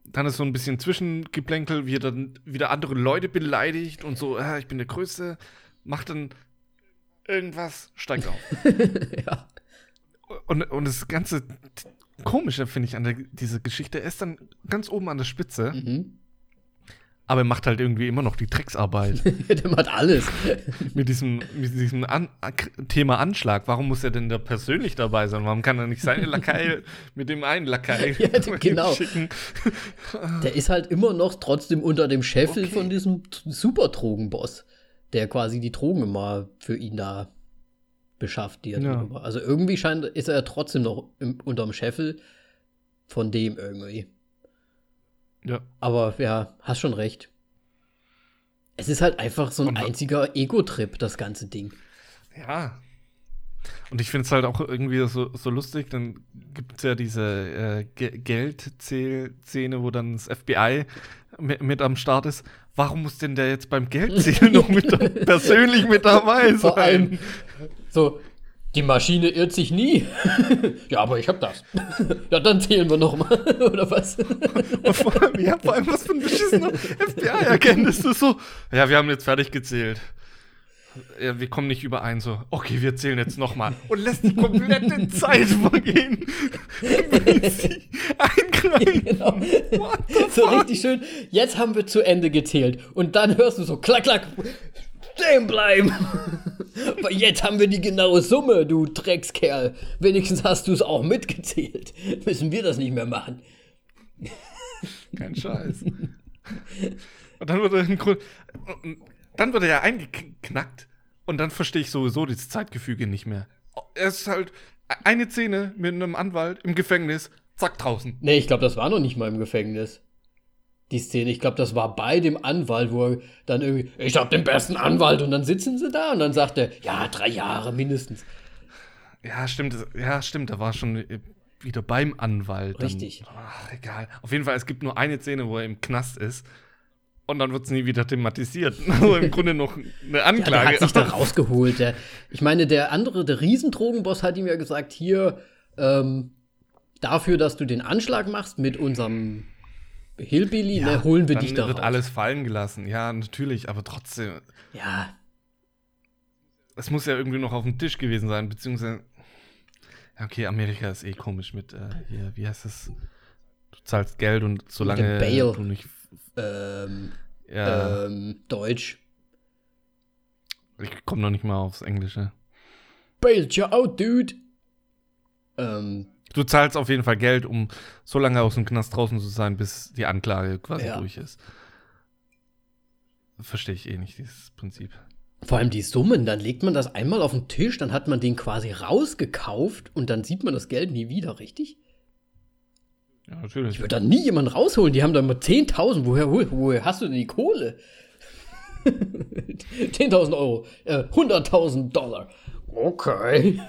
Dann ist so ein bisschen Zwischengeplänkel, wie er dann wieder andere Leute beleidigt und so, ah, ich bin der Größte, macht dann irgendwas, steigt auf. ja. Und, und das ganze Komische finde ich an der, dieser Geschichte, er ist dann ganz oben an der Spitze Mhm. Aber er macht halt irgendwie immer noch die Drecksarbeit. der macht alles. mit diesem, mit diesem An Thema Anschlag. Warum muss er denn da persönlich dabei sein? Warum kann er nicht seine Lakai mit dem einen Lakai ja, genau. schicken? Der ist halt immer noch trotzdem unter dem Scheffel okay. von diesem Super-Drogenboss, der quasi die Drogen immer für ihn da beschafft. Die ja. Also irgendwie scheint, ist er trotzdem noch im, unterm Scheffel von dem irgendwie. Ja. Aber ja, hast schon recht. Es ist halt einfach so ein Und, einziger Ego-Trip, das ganze Ding. Ja. Und ich finde es halt auch irgendwie so, so lustig, dann gibt es ja diese äh, Geldzähl-Szene, wo dann das FBI mit, mit, am Start ist. Warum muss denn der jetzt beim Geldzählen noch mit persönlich mit dabei sein? Vor allem so, die Maschine irrt sich nie. ja, aber ich hab das. ja, dann zählen wir noch mal, oder was? vor allem, ja, vor allem, was für ein beschissener FBI-Agent ist so? Ja, wir haben jetzt fertig gezählt. Ja, wir kommen nicht überein, so, okay, wir zählen jetzt noch mal. Und lässt die komplette Zeit vergehen, eingreifen. Genau. So richtig schön, jetzt haben wir zu Ende gezählt. Und dann hörst du so, klack, klack, stehen bleiben. Aber jetzt haben wir die genaue Summe, du Dreckskerl. Wenigstens hast du es auch mitgezählt. Müssen wir das nicht mehr machen. Kein Scheiß. Und dann wird er, dann wird er ja eingeknackt und dann verstehe ich sowieso das Zeitgefüge nicht mehr. Es ist halt eine Szene mit einem Anwalt im Gefängnis, zack, draußen. Nee, ich glaube, das war noch nicht mal im Gefängnis die Szene. Ich glaube, das war bei dem Anwalt, wo er dann irgendwie, ich habe den besten Anwalt und dann sitzen sie da und dann sagt er, ja, drei Jahre mindestens. Ja, stimmt, ja, stimmt, da war schon wieder beim Anwalt. Richtig. Dann, ach, egal. Auf jeden Fall, es gibt nur eine Szene, wo er im Knast ist. Und dann wird es nie wieder thematisiert. Also im Grunde noch eine Anklage. Ja, der hat sich da rausgeholt. Der, ich meine, der andere, der Riesendrogenboss hat ihm ja gesagt, hier, ähm, dafür, dass du den Anschlag machst mit unserem Hillbilly, ja, ne, holen wir dich da. Dann wird alles fallen gelassen. Ja, natürlich, aber trotzdem. Ja. Es muss ja irgendwie noch auf dem Tisch gewesen sein, beziehungsweise. Okay, Amerika ist eh komisch mit, äh, hier, wie heißt das? Du zahlst Geld und solange du nicht. Ähm, ja. ähm, Deutsch. Ich komme noch nicht mal aufs Englische. Bail you out, dude. Ähm, Du zahlst auf jeden Fall Geld, um so lange aus dem Knast draußen zu sein, bis die Anklage quasi ja. durch ist. Verstehe ich eh nicht, dieses Prinzip. Vor allem die Summen, dann legt man das einmal auf den Tisch, dann hat man den quasi rausgekauft und dann sieht man das Geld nie wieder, richtig? Ja, natürlich. Ich würde da nie jemanden rausholen, die haben da immer 10.000, woher, woher hast du denn die Kohle? 10.000 Euro, äh, 100.000 Dollar. Okay.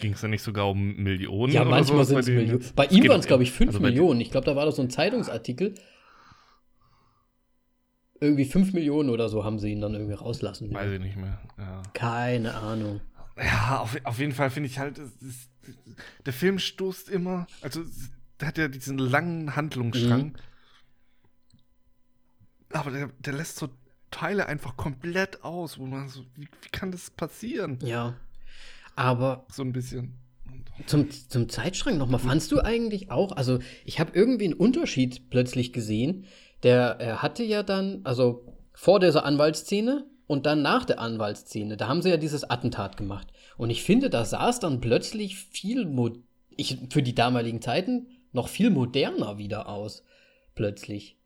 Ging es ja nicht sogar um Millionen? Ja, manchmal sind es Millionen. Bei ihm waren es, glaube ich, 5 also Millionen. Ich glaube, da war das so ein Zeitungsartikel. Irgendwie 5 Millionen oder so haben sie ihn dann irgendwie rauslassen. Weiß ich nicht mehr. Ja. Keine Ahnung. Ja, auf, auf jeden Fall finde ich halt, ist, der Film stoßt immer, also der hat ja diesen langen Handlungsstrang. Mhm. Aber der, der lässt so Teile einfach komplett aus, wo man so, wie, wie kann das passieren? Ja. Aber. So ein bisschen. Zum, zum Zeitschrank nochmal, fandst du eigentlich auch, also ich habe irgendwie einen Unterschied plötzlich gesehen. Der er hatte ja dann, also vor dieser Anwaltsszene und dann nach der Anwaltsszene, da haben sie ja dieses Attentat gemacht. Und ich finde, da sah es dann plötzlich viel, ich, für die damaligen Zeiten, noch viel moderner wieder aus. Plötzlich.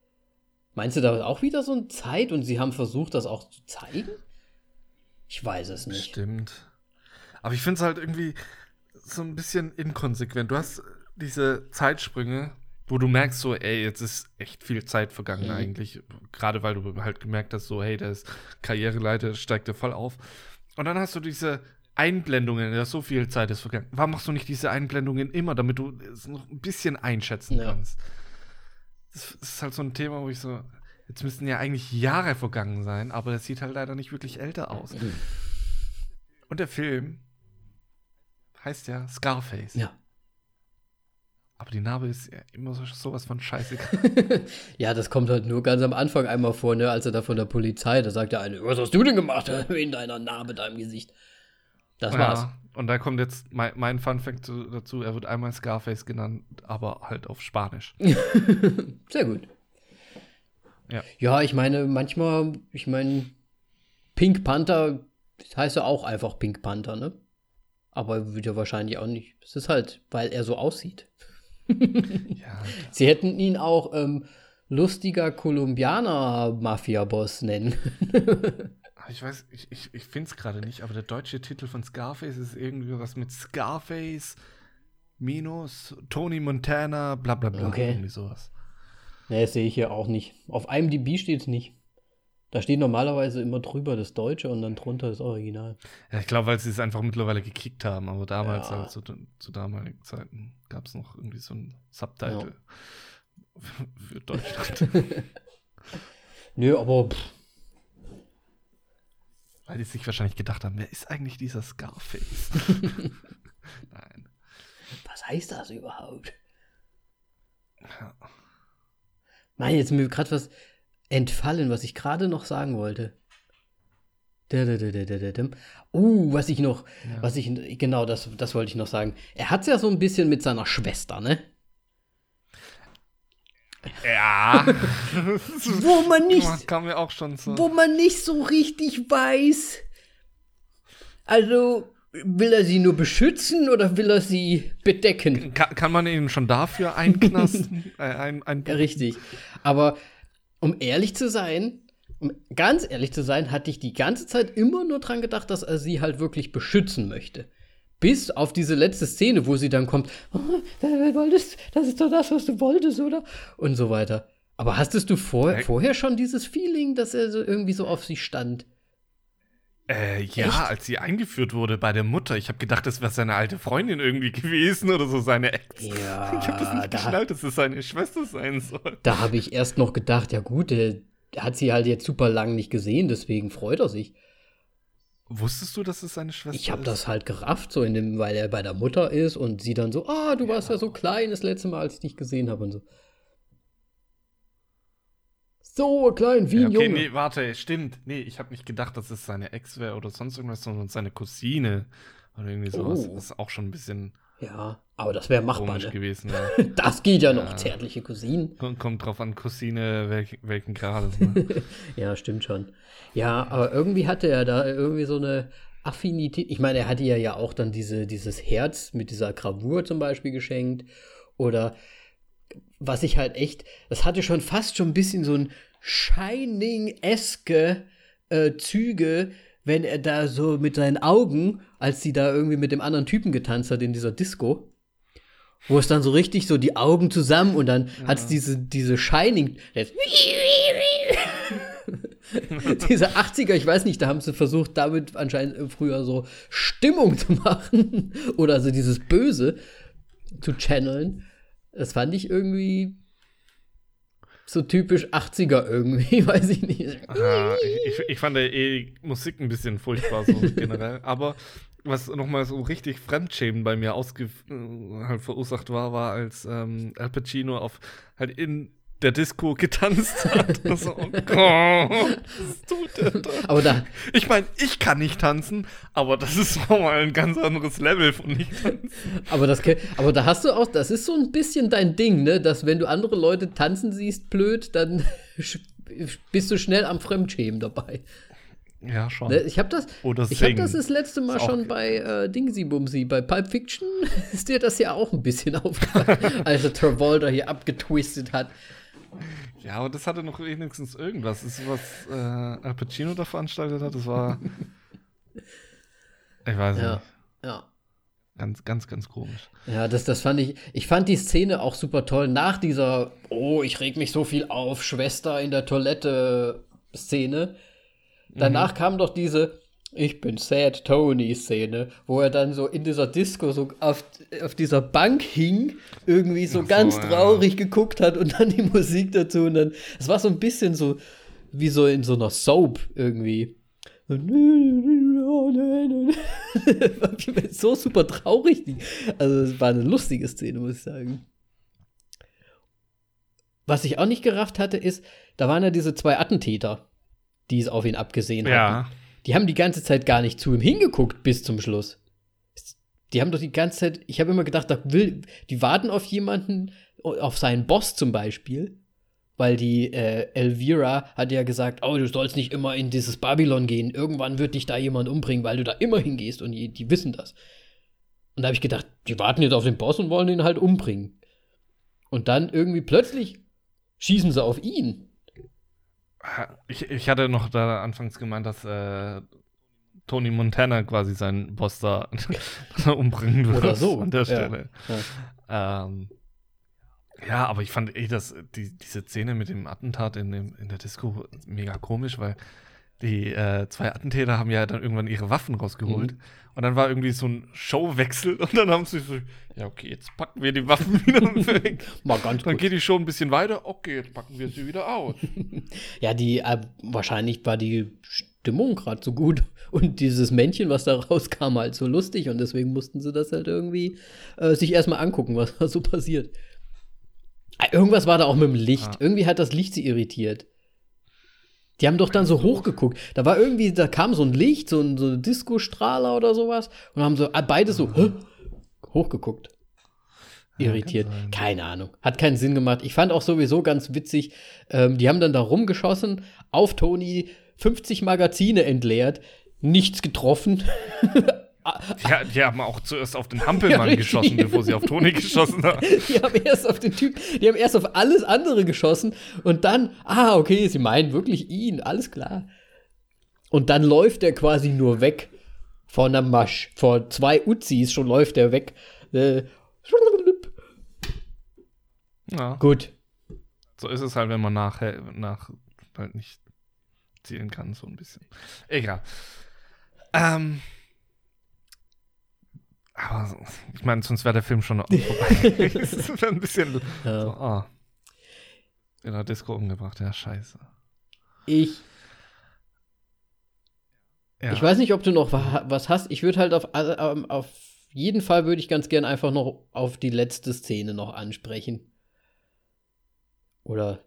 Meinst du, da ist auch wieder so eine Zeit und sie haben versucht, das auch zu zeigen? Ich weiß es nicht. Stimmt. Aber ich finde es halt irgendwie so ein bisschen inkonsequent. Du hast diese Zeitsprünge, wo du merkst, so, ey, jetzt ist echt viel Zeit vergangen mhm. eigentlich. Gerade weil du halt gemerkt hast, so, hey, der ist Karriereleiter, steigt er voll auf. Und dann hast du diese Einblendungen, ja, so viel Zeit ist vergangen. Warum machst du nicht diese Einblendungen immer, damit du es noch ein bisschen einschätzen ja. kannst? Das ist halt so ein Thema, wo ich so, jetzt müssten ja eigentlich Jahre vergangen sein, aber es sieht halt leider nicht wirklich älter aus. Mhm. Und der Film heißt ja Scarface. Ja. Aber die Narbe ist ja immer so, sowas von scheiße. ja, das kommt halt nur ganz am Anfang einmal vor, ne, als er da von der Polizei, da sagt der eine, was hast du denn gemacht in deiner Narbe, deinem Gesicht? Das war's. Ja, und da kommt jetzt mein, mein Fun Fact dazu, er wird einmal Scarface genannt, aber halt auf Spanisch. Sehr gut. Ja. ja, ich meine, manchmal, ich meine, Pink Panther heißt ja auch einfach Pink Panther, ne? Aber wird ja wahrscheinlich auch nicht. Es ist halt, weil er so aussieht. ja, Sie hätten ihn auch ähm, lustiger Kolumbianer-Mafia-Boss nennen. ich weiß, ich, ich, ich finde es gerade nicht, aber der deutsche Titel von Scarface ist irgendwie was mit Scarface minus Tony Montana, bla bla bla. Okay. Irgendwie sowas. Nee, das sehe ich hier auch nicht. Auf IMDb steht es nicht. Da steht normalerweise immer drüber das Deutsche und dann drunter das Original. Ja, ich glaube, weil sie es einfach mittlerweile gekickt haben. Aber damals, ja. halt, zu, zu, damaligen Zeiten, gab es noch irgendwie so ein Subtitle ja. für Deutschland. Nö, aber. Pff. Weil die sich wahrscheinlich gedacht haben, wer ist eigentlich dieser Scarface? Nein. Was heißt das überhaupt? Ja. Mann, jetzt mir gerade was entfallen, was ich gerade noch sagen wollte. Uh, was ich noch, ja. was ich, genau, das, das wollte ich noch sagen. Er hat es ja so ein bisschen mit seiner Schwester, ne? Ja. wo man nicht, kam mir auch schon so. wo man nicht so richtig weiß. Also, will er sie nur beschützen oder will er sie bedecken? Kann, kann man ihn schon dafür einknasten? äh, ein, ein richtig. Aber um ehrlich zu sein, um ganz ehrlich zu sein, hatte ich die ganze Zeit immer nur dran gedacht, dass er sie halt wirklich beschützen möchte. Bis auf diese letzte Szene, wo sie dann kommt, oh, wolltest, das ist doch das, was du wolltest, oder? Und so weiter. Aber hastest du vor, vorher schon dieses Feeling, dass er so irgendwie so auf sie stand? Äh, ja, Echt? als sie eingeführt wurde bei der Mutter. Ich habe gedacht, das wäre seine alte Freundin irgendwie gewesen oder so seine Ex. Ja, ich habe das nicht da, geschnallt, dass es seine Schwester sein soll. Da habe ich erst noch gedacht, ja gut, der, der, hat sie halt jetzt super lang nicht gesehen, deswegen freut er sich. Wusstest du, dass es seine Schwester ist? Ich habe das halt gerafft, so in dem, weil er bei der Mutter ist und sie dann so, ah, du ja. warst ja so klein das letzte Mal, als ich dich gesehen habe und so. So klein, wie ein ja, okay, Junge. Nee, warte, stimmt. Nee, ich habe nicht gedacht, dass es seine Ex wäre oder sonst irgendwas, sondern seine Cousine. Oder irgendwie sowas. Oh. Das ist auch schon ein bisschen. Ja, aber das wäre machbar. Ne? gewesen, ja. das geht ja, ja, noch, zärtliche Cousinen. Kommt drauf an, Cousine welch, welchen Grades. Ne? ja, stimmt schon. Ja, aber irgendwie hatte er da irgendwie so eine Affinität. Ich meine, er hatte ja ja auch dann diese, dieses Herz mit dieser Gravur zum Beispiel geschenkt. Oder was ich halt echt, das hatte schon fast schon ein bisschen so ein Shining-eske äh, Züge, wenn er da so mit seinen Augen, als sie da irgendwie mit dem anderen Typen getanzt hat in dieser Disco, wo es dann so richtig so die Augen zusammen und dann ja. hat es diese, diese Shining. diese 80er, ich weiß nicht, da haben sie versucht, damit anscheinend früher so Stimmung zu machen oder so dieses Böse zu channeln. Das fand ich irgendwie so typisch 80er irgendwie, weiß ich nicht. Aha, ich, ich, fand der eh Musik ein bisschen furchtbar so generell, aber was nochmal so richtig Fremdschämen bei mir ausge äh, halt verursacht war, war als ähm, Al Pacino auf halt in der Disco getanzt hat. so, oh Gott, was tut der da? Aber da ich meine, ich kann nicht tanzen, aber das ist nochmal ein ganz anderes Level von nicht tanzen. Aber, das, aber da hast du auch, das ist so ein bisschen dein Ding, ne? Dass wenn du andere Leute tanzen siehst, blöd, dann bist du schnell am Fremdschämen dabei. Ja, schon. Ne, ich habe das, ich hab das das letzte Mal schon bei äh, Dingsy Bumsy, bei Pulp Fiction ist dir das ja auch ein bisschen aufgefallen, als er Travolta hier abgetwistet hat. Ja, aber das hatte noch wenigstens irgendwas. Das ist, was äh, Al Pacino da veranstaltet hat. Das war. ich weiß ja, nicht. Ja. Ganz, ganz, ganz komisch. Ja, das, das fand ich. Ich fand die Szene auch super toll. Nach dieser, oh, ich reg mich so viel auf, Schwester in der Toilette-Szene. Danach mhm. kam doch diese, ich bin Sad Tony-Szene, wo er dann so in dieser Disco so auf, auf dieser Bank hing, irgendwie so, so ganz ja. traurig geguckt hat und dann die Musik dazu und dann, es war so ein bisschen so wie so in so einer Soap irgendwie. so super traurig. Also es war eine lustige Szene, muss ich sagen. Was ich auch nicht gerafft hatte, ist, da waren ja diese zwei Attentäter, die es auf ihn abgesehen ja. hatten die haben die ganze Zeit gar nicht zu ihm hingeguckt bis zum Schluss. Die haben doch die ganze Zeit, ich habe immer gedacht, da will, die warten auf jemanden, auf seinen Boss zum Beispiel. weil die äh, Elvira hat ja gesagt, oh, du sollst nicht immer in dieses Babylon gehen. Irgendwann wird dich da jemand umbringen, weil du da immer hingehst und die, die wissen das. Und da habe ich gedacht, die warten jetzt auf den Boss und wollen ihn halt umbringen. Und dann irgendwie plötzlich schießen sie auf ihn. Ich, ich hatte noch da anfangs gemeint, dass äh, Tony Montana quasi seinen Boss da umbringen würde. Oder so. An der Stelle. Ja, ja. Ähm, ja, aber ich fand eh, dass die, diese Szene mit dem Attentat in, dem, in der Disco mega komisch, weil die äh, zwei Attentäter haben ja dann irgendwann ihre Waffen rausgeholt. Mhm. Und dann war irgendwie so ein Showwechsel und dann haben sie so, ja, okay, jetzt packen wir die Waffen wieder weg. Mal ganz Dann geht die Show ein bisschen weiter, okay, jetzt packen wir sie wieder aus. ja, die, äh, wahrscheinlich war die Stimmung gerade so gut und dieses Männchen, was da rauskam, halt so lustig und deswegen mussten sie das halt irgendwie äh, sich erstmal angucken, was da so passiert. Ah, irgendwas war da auch mit dem Licht. Ah. Irgendwie hat das Licht sie irritiert. Die haben doch dann so hochgeguckt. Da war irgendwie, da kam so ein Licht, so ein, so ein Disco-Strahler oder sowas und haben so ah, beide so Hö? hochgeguckt. Irritiert. Ja, Keine Ahnung. Hat keinen Sinn gemacht. Ich fand auch sowieso ganz witzig, ähm, die haben dann da rumgeschossen, auf Tony 50 Magazine entleert, nichts getroffen. Ja, die haben auch zuerst auf den Hampelmann ja, geschossen, bevor sie auf Toni geschossen haben. Die haben erst auf den Typ, die haben erst auf alles andere geschossen und dann, ah, okay, sie meinen wirklich ihn, alles klar. Und dann läuft er quasi nur weg von der Masch. Vor zwei Uzis schon läuft er weg. Äh, ja. Gut. So ist es halt, wenn man nach, nach halt nicht zielen kann, so ein bisschen. Egal. Ähm. Aber ich meine, sonst wäre der Film schon vorbei. das wäre ein bisschen ja. so, oh. in der Disco umgebracht. Ja, scheiße. Ich. Ja. Ich weiß nicht, ob du noch was hast. Ich würde halt auf, ähm, auf jeden Fall würde ich ganz gern einfach noch auf die letzte Szene noch ansprechen. Oder?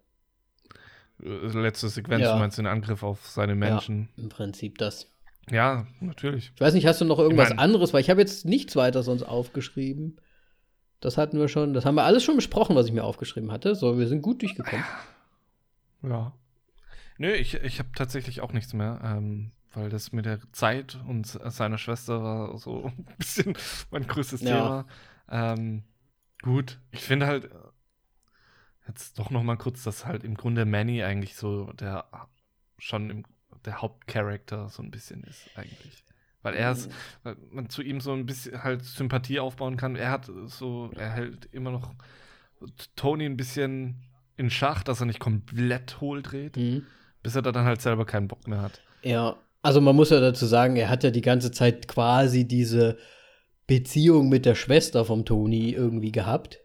Äh, letzte Sequenz, ja. du meinst den Angriff auf seine Menschen? Ja, im Prinzip das. Ja, natürlich. Ich weiß nicht, hast du noch irgendwas ich mein, anderes? Weil ich habe jetzt nichts weiter sonst aufgeschrieben. Das hatten wir schon, das haben wir alles schon besprochen, was ich mir aufgeschrieben hatte. So, wir sind gut durchgekommen. Ja. Nö, ich, ich habe tatsächlich auch nichts mehr, ähm, weil das mit der Zeit und seiner Schwester war so ein bisschen mein größtes ja. Thema. Ähm, gut, ich finde halt äh, jetzt doch noch mal kurz, dass halt im Grunde Manny eigentlich so der schon im der Hauptcharakter so ein bisschen ist eigentlich. Weil er ist, mhm. weil man zu ihm so ein bisschen halt Sympathie aufbauen kann. Er hat so, er hält immer noch Tony ein bisschen in Schach, dass er nicht komplett hohl dreht, mhm. bis er da dann halt selber keinen Bock mehr hat. Ja, also man muss ja dazu sagen, er hat ja die ganze Zeit quasi diese Beziehung mit der Schwester vom Tony irgendwie gehabt.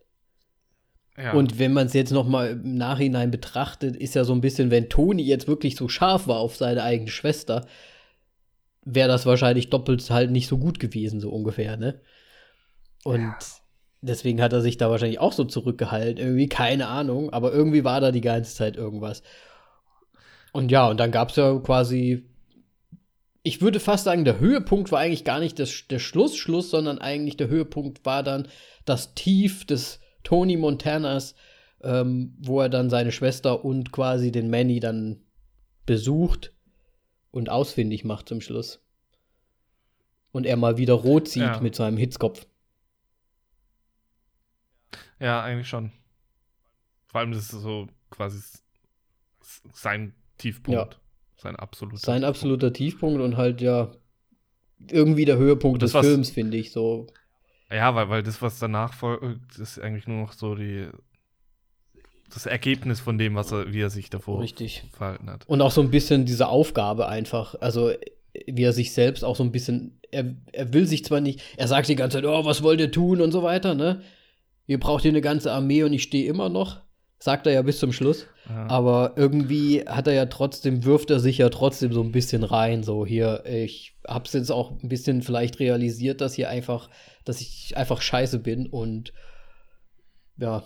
Und wenn man es jetzt noch mal im Nachhinein betrachtet, ist ja so ein bisschen, wenn Toni jetzt wirklich so scharf war auf seine eigene Schwester, wäre das wahrscheinlich doppelt halt nicht so gut gewesen, so ungefähr, ne? Und ja. deswegen hat er sich da wahrscheinlich auch so zurückgehalten. Irgendwie, keine Ahnung, aber irgendwie war da die ganze Zeit irgendwas. Und ja, und dann gab es ja quasi, ich würde fast sagen, der Höhepunkt war eigentlich gar nicht das, der Schlussschluss, sondern eigentlich der Höhepunkt war dann das Tief des Tony Montanas, ähm, wo er dann seine Schwester und quasi den Manny dann besucht und ausfindig macht zum Schluss. Und er mal wieder rot sieht ja. mit seinem Hitzkopf. Ja, eigentlich schon. Vor allem, das ist so quasi sein Tiefpunkt. Ja. Sein absoluter Sein Tiefpunkt. absoluter Tiefpunkt und halt ja irgendwie der Höhepunkt des Films, finde ich so. Ja, weil, weil das, was danach folgt, ist eigentlich nur noch so die das Ergebnis von dem, was er, wie er sich davor Richtig. verhalten hat. Und auch so ein bisschen diese Aufgabe einfach, also wie er sich selbst auch so ein bisschen, er, er will sich zwar nicht, er sagt die ganze Zeit, oh, was wollt ihr tun und so weiter, ne? Ihr braucht hier eine ganze Armee und ich stehe immer noch. Sagt er ja bis zum Schluss. Ja. Aber irgendwie hat er ja trotzdem, wirft er sich ja trotzdem so ein bisschen rein. So hier, ich hab's jetzt auch ein bisschen vielleicht realisiert, dass hier einfach, dass ich einfach scheiße bin und ja.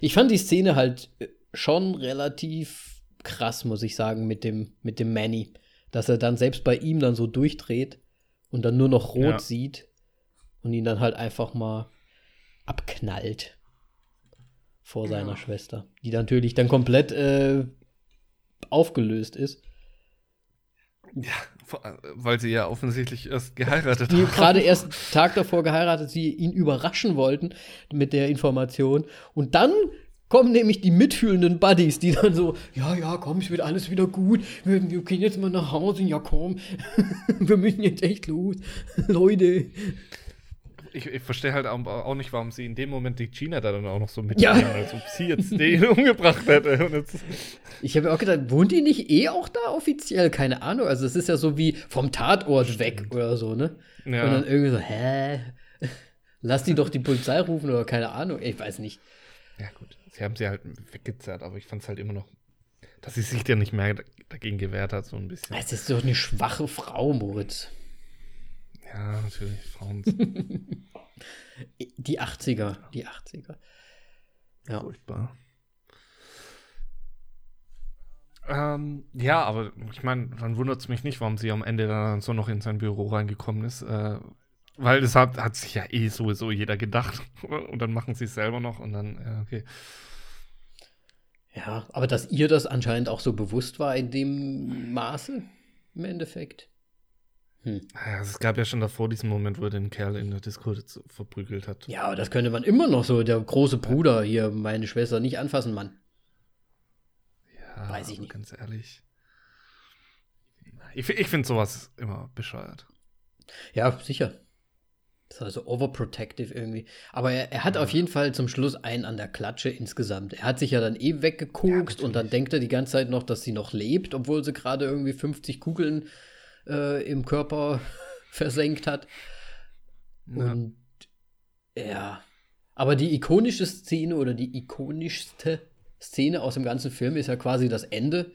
Ich fand die Szene halt schon relativ krass, muss ich sagen, mit dem, mit dem Manny. Dass er dann selbst bei ihm dann so durchdreht und dann nur noch rot ja. sieht und ihn dann halt einfach mal abknallt. Vor ja. seiner Schwester, die natürlich dann komplett äh, aufgelöst ist. Ja, weil sie ja offensichtlich erst geheiratet die haben. Gerade erst einen Tag davor geheiratet, sie ihn überraschen wollten mit der Information. Und dann kommen nämlich die mitfühlenden Buddies, die dann so, ja, ja, komm, es wird alles wieder gut. Wir, wir gehen jetzt mal nach Hause. Ja, komm, wir müssen jetzt echt los. Leute ich, ich verstehe halt auch, auch, nicht, warum sie in dem Moment die Gina da dann auch noch so mit ja. als ob sie jetzt den umgebracht hätte. ich habe auch gedacht, wohnt die nicht eh auch da offiziell? Keine Ahnung. Also es ist ja so wie vom Tatort Stimmt. weg oder so, ne? Ja. Und dann irgendwie so, hä? Lass die doch die Polizei rufen oder keine Ahnung. Ich weiß nicht. Ja, gut. Sie haben sie halt weggezerrt, aber ich fand es halt immer noch, dass sie sich ja nicht mehr dagegen gewehrt hat, so ein bisschen. Es ist doch eine schwache Frau, Moritz. Ja, natürlich, Frauen. die 80er, die 80er. Ja. Furchtbar. Ähm, ja, aber ich meine, dann wundert es mich nicht, warum sie am Ende dann so noch in sein Büro reingekommen ist. Äh, weil das hat, hat sich ja eh sowieso jeder gedacht. Und dann machen sie es selber noch und dann, ja, okay. Ja, aber dass ihr das anscheinend auch so bewusst war in dem Maße, im Endeffekt. Hm. Also es gab ja schon davor diesen Moment, wo er den Kerl in der Disco verprügelt hat. Ja, aber das könnte man immer noch so, der große Bruder hier, meine Schwester, nicht anfassen, Mann. Ja, weiß ich nicht. Ganz ehrlich. Ich, ich finde sowas immer bescheuert. Ja, sicher. Das ist also overprotective irgendwie. Aber er, er hat ja. auf jeden Fall zum Schluss einen an der Klatsche insgesamt. Er hat sich ja dann eh weggekokst ja, und dann denkt er die ganze Zeit noch, dass sie noch lebt, obwohl sie gerade irgendwie 50 Kugeln äh, im Körper versenkt hat. Ja. Und ja. Aber die ikonische Szene oder die ikonischste Szene aus dem ganzen Film ist ja quasi das Ende,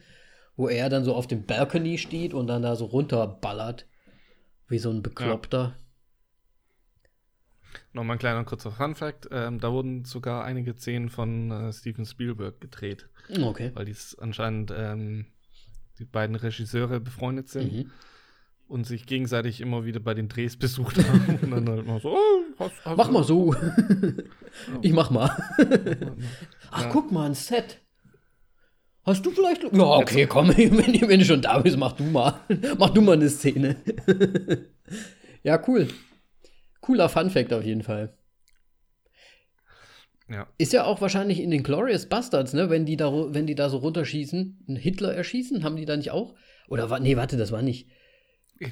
wo er dann so auf dem Balcony steht und dann da so runterballert. Wie so ein Bekloppter. Ja. Nochmal ein kleiner kurzer Fun-Fact: ähm, Da wurden sogar einige Szenen von äh, Steven Spielberg gedreht. Okay. Weil die anscheinend ähm, die beiden Regisseure befreundet sind. Mhm und sich gegenseitig immer wieder bei den Drehs besucht haben. und dann halt mal so, oh, hast, hast mach mal so. ich mach mal. Ach, ja. guck mal, ein Set. Hast du vielleicht. Ja, okay, komm, wenn, wenn du schon da bist, mach du mal. mach du mal eine Szene. ja, cool. Cooler Fun-Fact auf jeden Fall. Ja. Ist ja auch wahrscheinlich in den Glorious Bastards, ne? Wenn die da, wenn die da so runterschießen, einen Hitler erschießen, haben die da nicht auch? Oder nee, warte, das war nicht. Ich,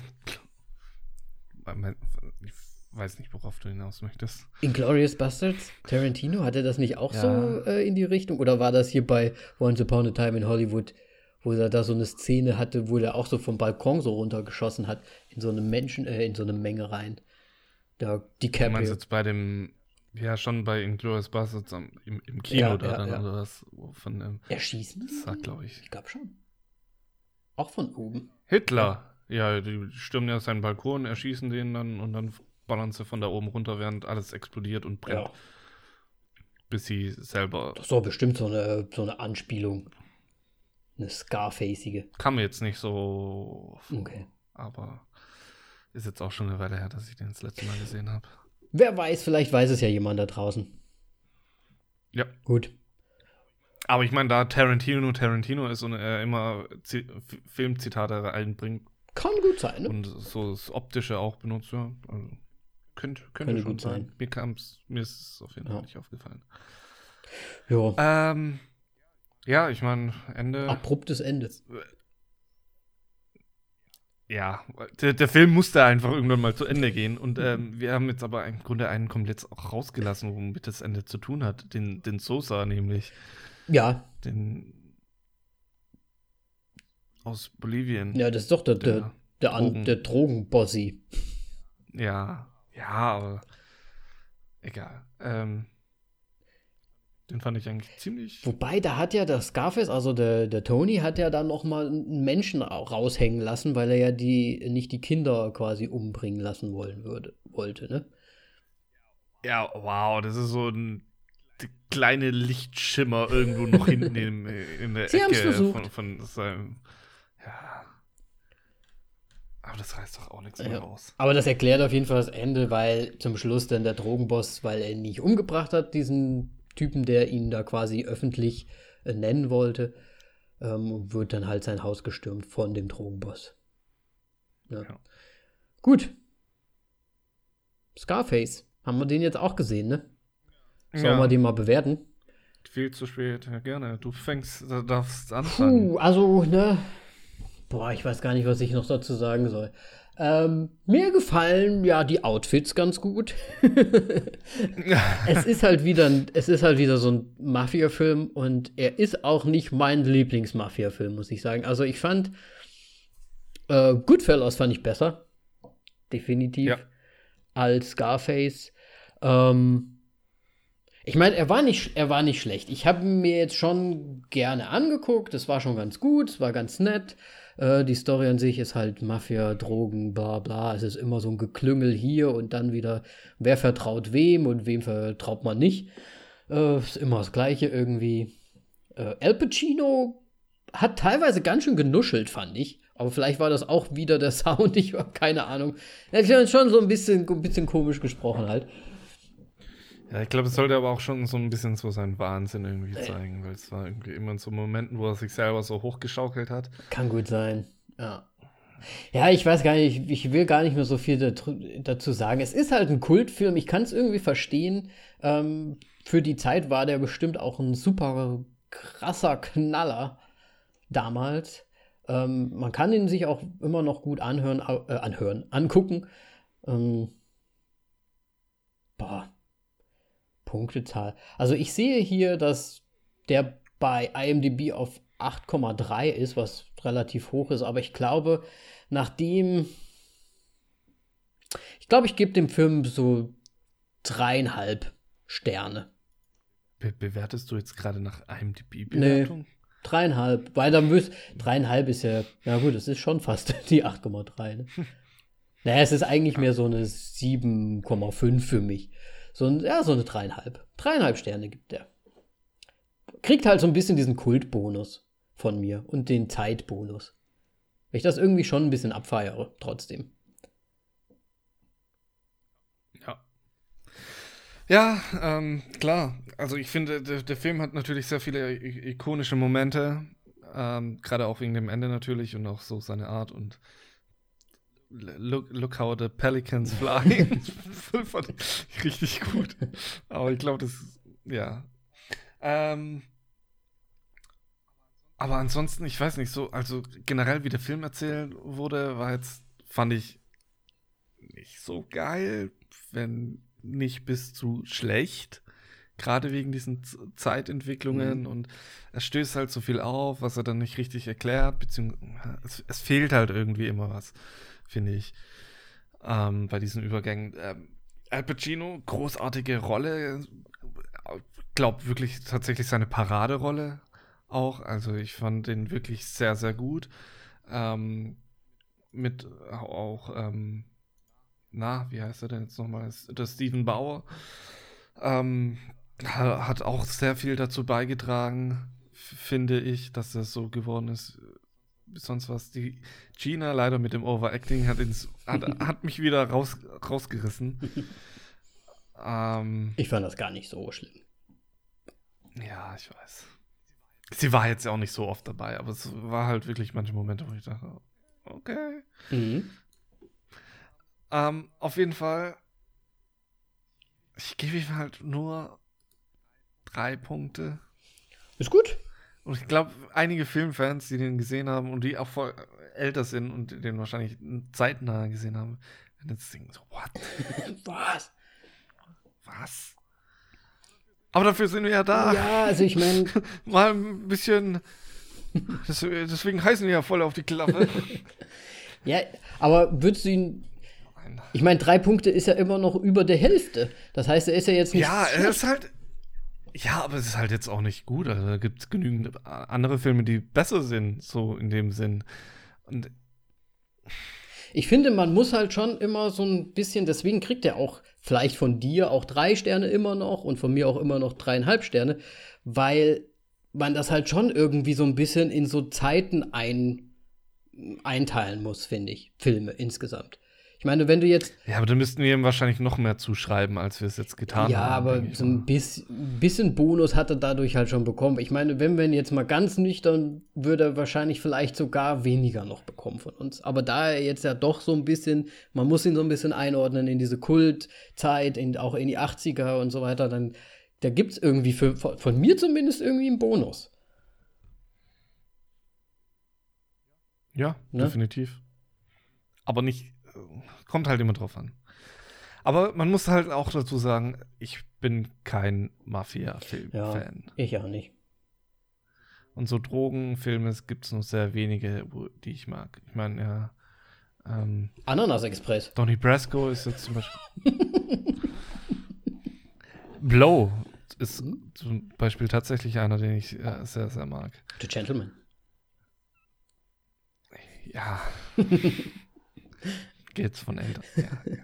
weiß nicht, worauf du hinaus möchtest. Inglorious Bastards? Tarantino, hatte das nicht auch ja. so äh, in die Richtung? Oder war das hier bei Once Upon a Time in Hollywood, wo er da so eine Szene hatte, wo er auch so vom Balkon so runtergeschossen hat, in so eine Menschen, äh, in so eine Menge rein? Da DiCaprio. Du meinst jetzt bei dem, ja, schon bei Inglourious Bastards im, im Kino ja, da ja, dann ja. oder was? Von, ähm, Erschießen? Das glaube ich. Ich glaube schon. Auch von oben. Hitler. Ja, die stürmen ja seinen Balkon, erschießen den dann und dann ballern sie von da oben runter, während alles explodiert und brennt. Ja. Bis sie selber. Das ist doch bestimmt so eine, so eine Anspielung. Eine Scarfaceige. Kam mir jetzt nicht so. Okay. Aber ist jetzt auch schon eine Weile her, dass ich den das letzte Mal gesehen habe. Wer weiß, vielleicht weiß es ja jemand da draußen. Ja. Gut. Aber ich meine, da Tarantino Tarantino ist und er immer Z Filmzitate einbringt, kann gut sein, ne? Und so das Optische auch benutzt, ja. Also, könnte, könnte, könnte schon sein. sein. Mir, kam's, mir ist es auf jeden Fall nicht aufgefallen. Ja. Ähm, ja, ich meine, Ende. Abruptes Ende. Ja, der, der, Film musste einfach irgendwann mal zu Ende gehen. Und ähm, wir haben jetzt aber im Grunde einen komplett auch rausgelassen, womit das Ende zu tun hat. Den, den Sosa nämlich. Ja. Den, aus Bolivien. Ja, das ist doch der, der, der, der, Drogen. der Drogenbossi. Ja, ja, aber egal. Ähm, den fand ich eigentlich ziemlich. Wobei, da hat ja der Scarface, also der, der Tony, hat ja dann noch mal einen Menschen raushängen lassen, weil er ja die nicht die Kinder quasi umbringen lassen wollen würde, wollte, ne? Ja, wow, das ist so ein kleine Lichtschimmer irgendwo noch hinten in, in der Sie Ecke von, von seinem ja. Aber das reißt doch auch nichts mehr ja. raus. Aber das erklärt auf jeden Fall das Ende, weil zum Schluss dann der Drogenboss, weil er ihn nicht umgebracht hat, diesen Typen, der ihn da quasi öffentlich äh, nennen wollte. Ähm, wird dann halt sein Haus gestürmt von dem Drogenboss. Ja. ja. Gut. Scarface. Haben wir den jetzt auch gesehen, ne? Sollen ja. wir den mal bewerten? Viel zu spät, ja, gerne. Du fängst, du darfst anfangen. Puh, also, ne? Boah, ich weiß gar nicht, was ich noch dazu sagen soll. Ähm, mir gefallen ja die Outfits ganz gut. es ist halt wieder, es ist halt wieder so ein Mafia-Film und er ist auch nicht mein Lieblings-Mafia-Film, muss ich sagen. Also ich fand äh, Goodfellas fand ich besser, definitiv, ja. als Scarface. Ähm, ich meine, er war nicht, er war nicht schlecht. Ich habe mir jetzt schon gerne angeguckt. Es war schon ganz gut, es war ganz nett. Äh, die Story an sich ist halt Mafia, Drogen, bla bla. Es ist immer so ein Geklüngel hier und dann wieder, wer vertraut wem und wem vertraut man nicht. Äh, ist immer das Gleiche irgendwie. Äh, Al Pacino hat teilweise ganz schön genuschelt, fand ich. Aber vielleicht war das auch wieder der Sound, ich habe keine Ahnung. Er hat schon so ein bisschen, ein bisschen komisch gesprochen halt. Ja, ich glaube, es sollte aber auch schon so ein bisschen so seinen Wahnsinn irgendwie äh. zeigen, weil es war irgendwie immer in so Momenten, wo er sich selber so hochgeschaukelt hat. Kann gut sein, ja. Ja, ich weiß gar nicht, ich will gar nicht mehr so viel dazu sagen. Es ist halt ein Kultfilm, ich kann es irgendwie verstehen. Ähm, für die Zeit war der bestimmt auch ein super krasser Knaller damals. Ähm, man kann ihn sich auch immer noch gut anhören, äh, anhören, angucken. Ähm, boah, Punktezahl. Also ich sehe hier, dass der bei IMDb auf 8,3 ist, was relativ hoch ist, aber ich glaube, nachdem. Ich glaube, ich gebe dem Film so dreieinhalb Sterne. Be bewertest du jetzt gerade nach IMDb-Bewertung? Nee, dreieinhalb, weil dann müsst. Dreieinhalb ist ja. Ja, gut, es ist schon fast die 8,3. Ne? naja, es ist eigentlich mehr so eine 7,5 für mich. So, ein, ja, so eine dreieinhalb. Dreieinhalb Sterne gibt der. Kriegt halt so ein bisschen diesen Kultbonus von mir und den Zeitbonus. Weil ich das irgendwie schon ein bisschen abfeiere, trotzdem. Ja. Ja, ähm, klar. Also ich finde, der, der, Film hat natürlich sehr viele ikonische Momente. Ähm, Gerade auch wegen dem Ende natürlich und auch so seine Art und Look, look how the pelicans fly. fand ich richtig gut. Aber ich glaube, das, ja. Ähm, aber ansonsten, ich weiß nicht, so, also generell, wie der Film erzählt wurde, war jetzt, fand ich nicht so geil, wenn nicht bis zu schlecht. Gerade wegen diesen Zeitentwicklungen mhm. und es stößt halt so viel auf, was er dann nicht richtig erklärt, beziehungsweise es, es fehlt halt irgendwie immer was finde ich, ähm, bei diesen Übergängen. Ähm, Al Pacino, großartige Rolle, glaube wirklich tatsächlich seine Paraderolle auch. Also ich fand den wirklich sehr, sehr gut. Ähm, mit auch, ähm, na, wie heißt er denn jetzt nochmal? Der Steven Bauer. Ähm, hat auch sehr viel dazu beigetragen, finde ich, dass das so geworden ist, sonst was. Die Gina leider mit dem Overacting hat, ins, hat, hat mich wieder raus, rausgerissen. ähm, ich fand das gar nicht so schlimm. Ja, ich weiß. Sie war jetzt ja auch nicht so oft dabei, aber es war halt wirklich manche Momente, wo ich dachte, okay. Mhm. Ähm, auf jeden Fall, ich gebe ihm halt nur drei Punkte. Ist gut. Und ich glaube, einige Filmfans, die den gesehen haben und die auch voll älter sind und den wahrscheinlich zeitnah gesehen haben, werden jetzt denken so, what? Was? Was? Aber dafür sind wir ja da. Ja, also ich meine. Mal ein bisschen. deswegen heißen wir ja voll auf die Klappe. ja, aber würdest du ihn. Ich meine, drei Punkte ist ja immer noch über der Hälfte. Das heißt, er ist ja jetzt nicht. Ja, er ist halt ja, aber es ist halt jetzt auch nicht gut. Also da gibt es genügend andere Filme, die besser sind, so in dem Sinn. Und ich finde, man muss halt schon immer so ein bisschen, deswegen kriegt er auch vielleicht von dir auch drei Sterne immer noch und von mir auch immer noch dreieinhalb Sterne, weil man das halt schon irgendwie so ein bisschen in so Zeiten ein, einteilen muss, finde ich, Filme insgesamt. Ich meine, wenn du jetzt. Ja, aber dann müssten wir ihm wahrscheinlich noch mehr zuschreiben, als wir es jetzt getan ja, haben. Ja, aber so ein bisschen, bisschen Bonus hat er dadurch halt schon bekommen. Ich meine, wenn wir ihn jetzt mal ganz nüchtern, würde er wahrscheinlich vielleicht sogar weniger noch bekommen von uns. Aber da er jetzt ja doch so ein bisschen, man muss ihn so ein bisschen einordnen in diese Kultzeit, in, auch in die 80er und so weiter, dann da gibt es irgendwie für, von mir zumindest irgendwie einen Bonus. Ja, ne? definitiv. Aber nicht kommt halt immer drauf an. Aber man muss halt auch dazu sagen, ich bin kein Mafia-Film-Fan. Ja, ich auch nicht. Und so Drogenfilme gibt es nur sehr wenige, die ich mag. Ich meine, ja. Ähm, Ananas Express. Donny Brasco ist jetzt zum Beispiel. Blow ist mhm. zum Beispiel tatsächlich einer, den ich äh, sehr, sehr mag. The Gentleman. Ja. Geht's von Eltern. Ja, ja.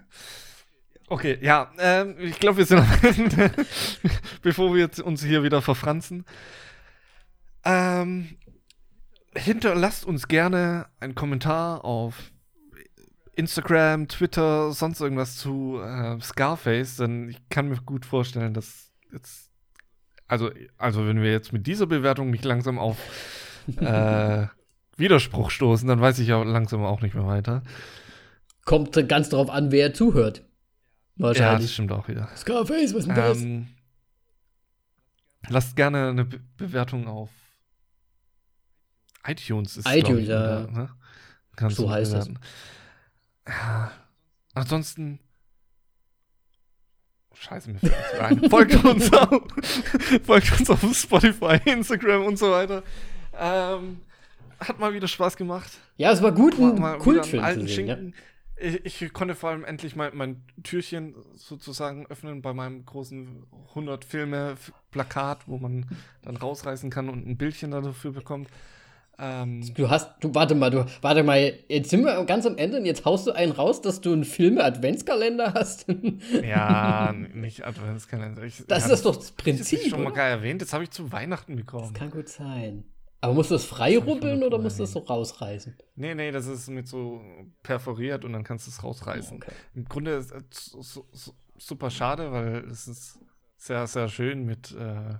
Okay, ja, ähm, ich glaube, wir sind am Ende, bevor wir uns hier wieder verfranzen. Ähm, hinterlasst uns gerne einen Kommentar auf Instagram, Twitter, sonst irgendwas zu äh, Scarface, denn ich kann mir gut vorstellen, dass jetzt, also, also wenn wir jetzt mit dieser Bewertung nicht langsam auf äh, Widerspruch stoßen, dann weiß ich ja langsam auch nicht mehr weiter. Kommt ganz darauf an, wer zuhört. Wahrscheinlich. Ja, das stimmt auch wieder. Scarface, was ist denn ähm, das? Lasst gerne eine Be Bewertung auf iTunes. Ist, iTunes, ich, ja. Oder, ne? so heißt bewerten. das. Ja. Ansonsten. Scheiße, mir fällt rein. folgt uns auf, folgt uns auf Spotify, Instagram und so weiter. Ähm, hat mal wieder Spaß gemacht. Ja, es war gut, ein Kultfilm zu sehen. Schinken. Ja ich, ich, konnte vor allem endlich mal mein Türchen sozusagen öffnen bei meinem großen 100 Filme Plakat, wo man dann rausreißen kann und ein Bildchen dafür bekommt. Ähm, du hast, du warte mal, du warte mal, jetzt sind wir ganz am Ende und jetzt haust du einen raus, dass du einen Filme-Adventskalender hast. ja, nicht Adventskalender. Ich, das ja, ist doch das Prinzip. Das ich schon mal gar erwähnt, das habe ich zu Weihnachten bekommen. Das kann gut sein. Aber musst du das frei rubbeln oder musst du das so rausreißen? Nee, nee, das ist mit so perforiert und dann kannst du es rausreißen. Okay. Im Grunde ist es super schade, weil es ist sehr, sehr schön mit äh,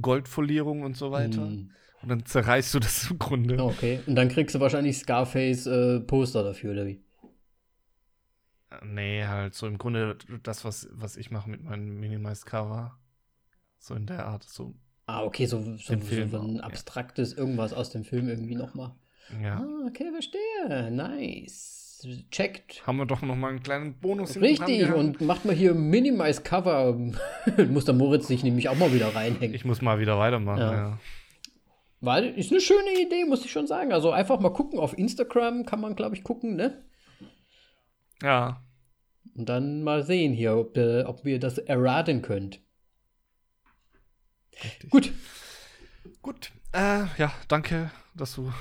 Goldfolierung und so weiter. Mm. Und dann zerreißt du das im Grunde. Okay, und dann kriegst du wahrscheinlich Scarface-Poster äh, dafür, oder wie? Nee, halt so im Grunde das, was, was ich mache mit meinem Minimized Cover. So in der Art, so Ah, okay, so, so, so, so ein abstraktes ja. irgendwas aus dem Film irgendwie nochmal. Ja. Ah, okay, verstehe. Nice. Checkt. Haben wir doch nochmal einen kleinen Bonus Richtig, und macht mal hier Minimize Cover. muss der Moritz sich nämlich auch mal wieder reinhängen. Ich muss mal wieder weitermachen, ja. ja. Weil ist eine schöne Idee, muss ich schon sagen. Also einfach mal gucken. Auf Instagram kann man, glaube ich, gucken, ne? Ja. Und dann mal sehen hier, ob, äh, ob ihr das erraten könnt. Richtig. Gut. Gut. Äh, ja, danke, dass du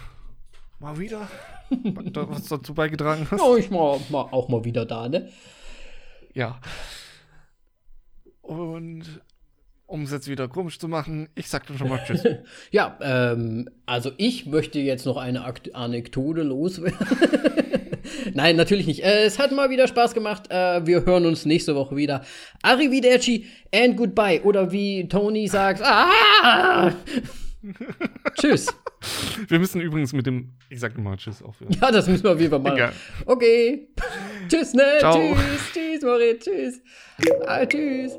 mal wieder was dazu beigetragen hast. Ja, ich war, auch mal wieder da, ne? Ja. Und um es jetzt wieder komisch zu machen, ich sag dann schon mal Tschüss. ja, ähm, also ich möchte jetzt noch eine Anekdote loswerden. Nein, natürlich nicht. Äh, es hat mal wieder Spaß gemacht. Äh, wir hören uns nächste Woche wieder. Arrivederci and goodbye. Oder wie Tony sagt, ah! tschüss. Wir müssen übrigens mit dem, ich sag nochmal Tschüss aufhören. Ja, das müssen wir auf jeden Fall machen. Egal. Okay. tschüss, ne? Ciao. Tschüss, tschüss, Moritz, tschüss. Ah, tschüss.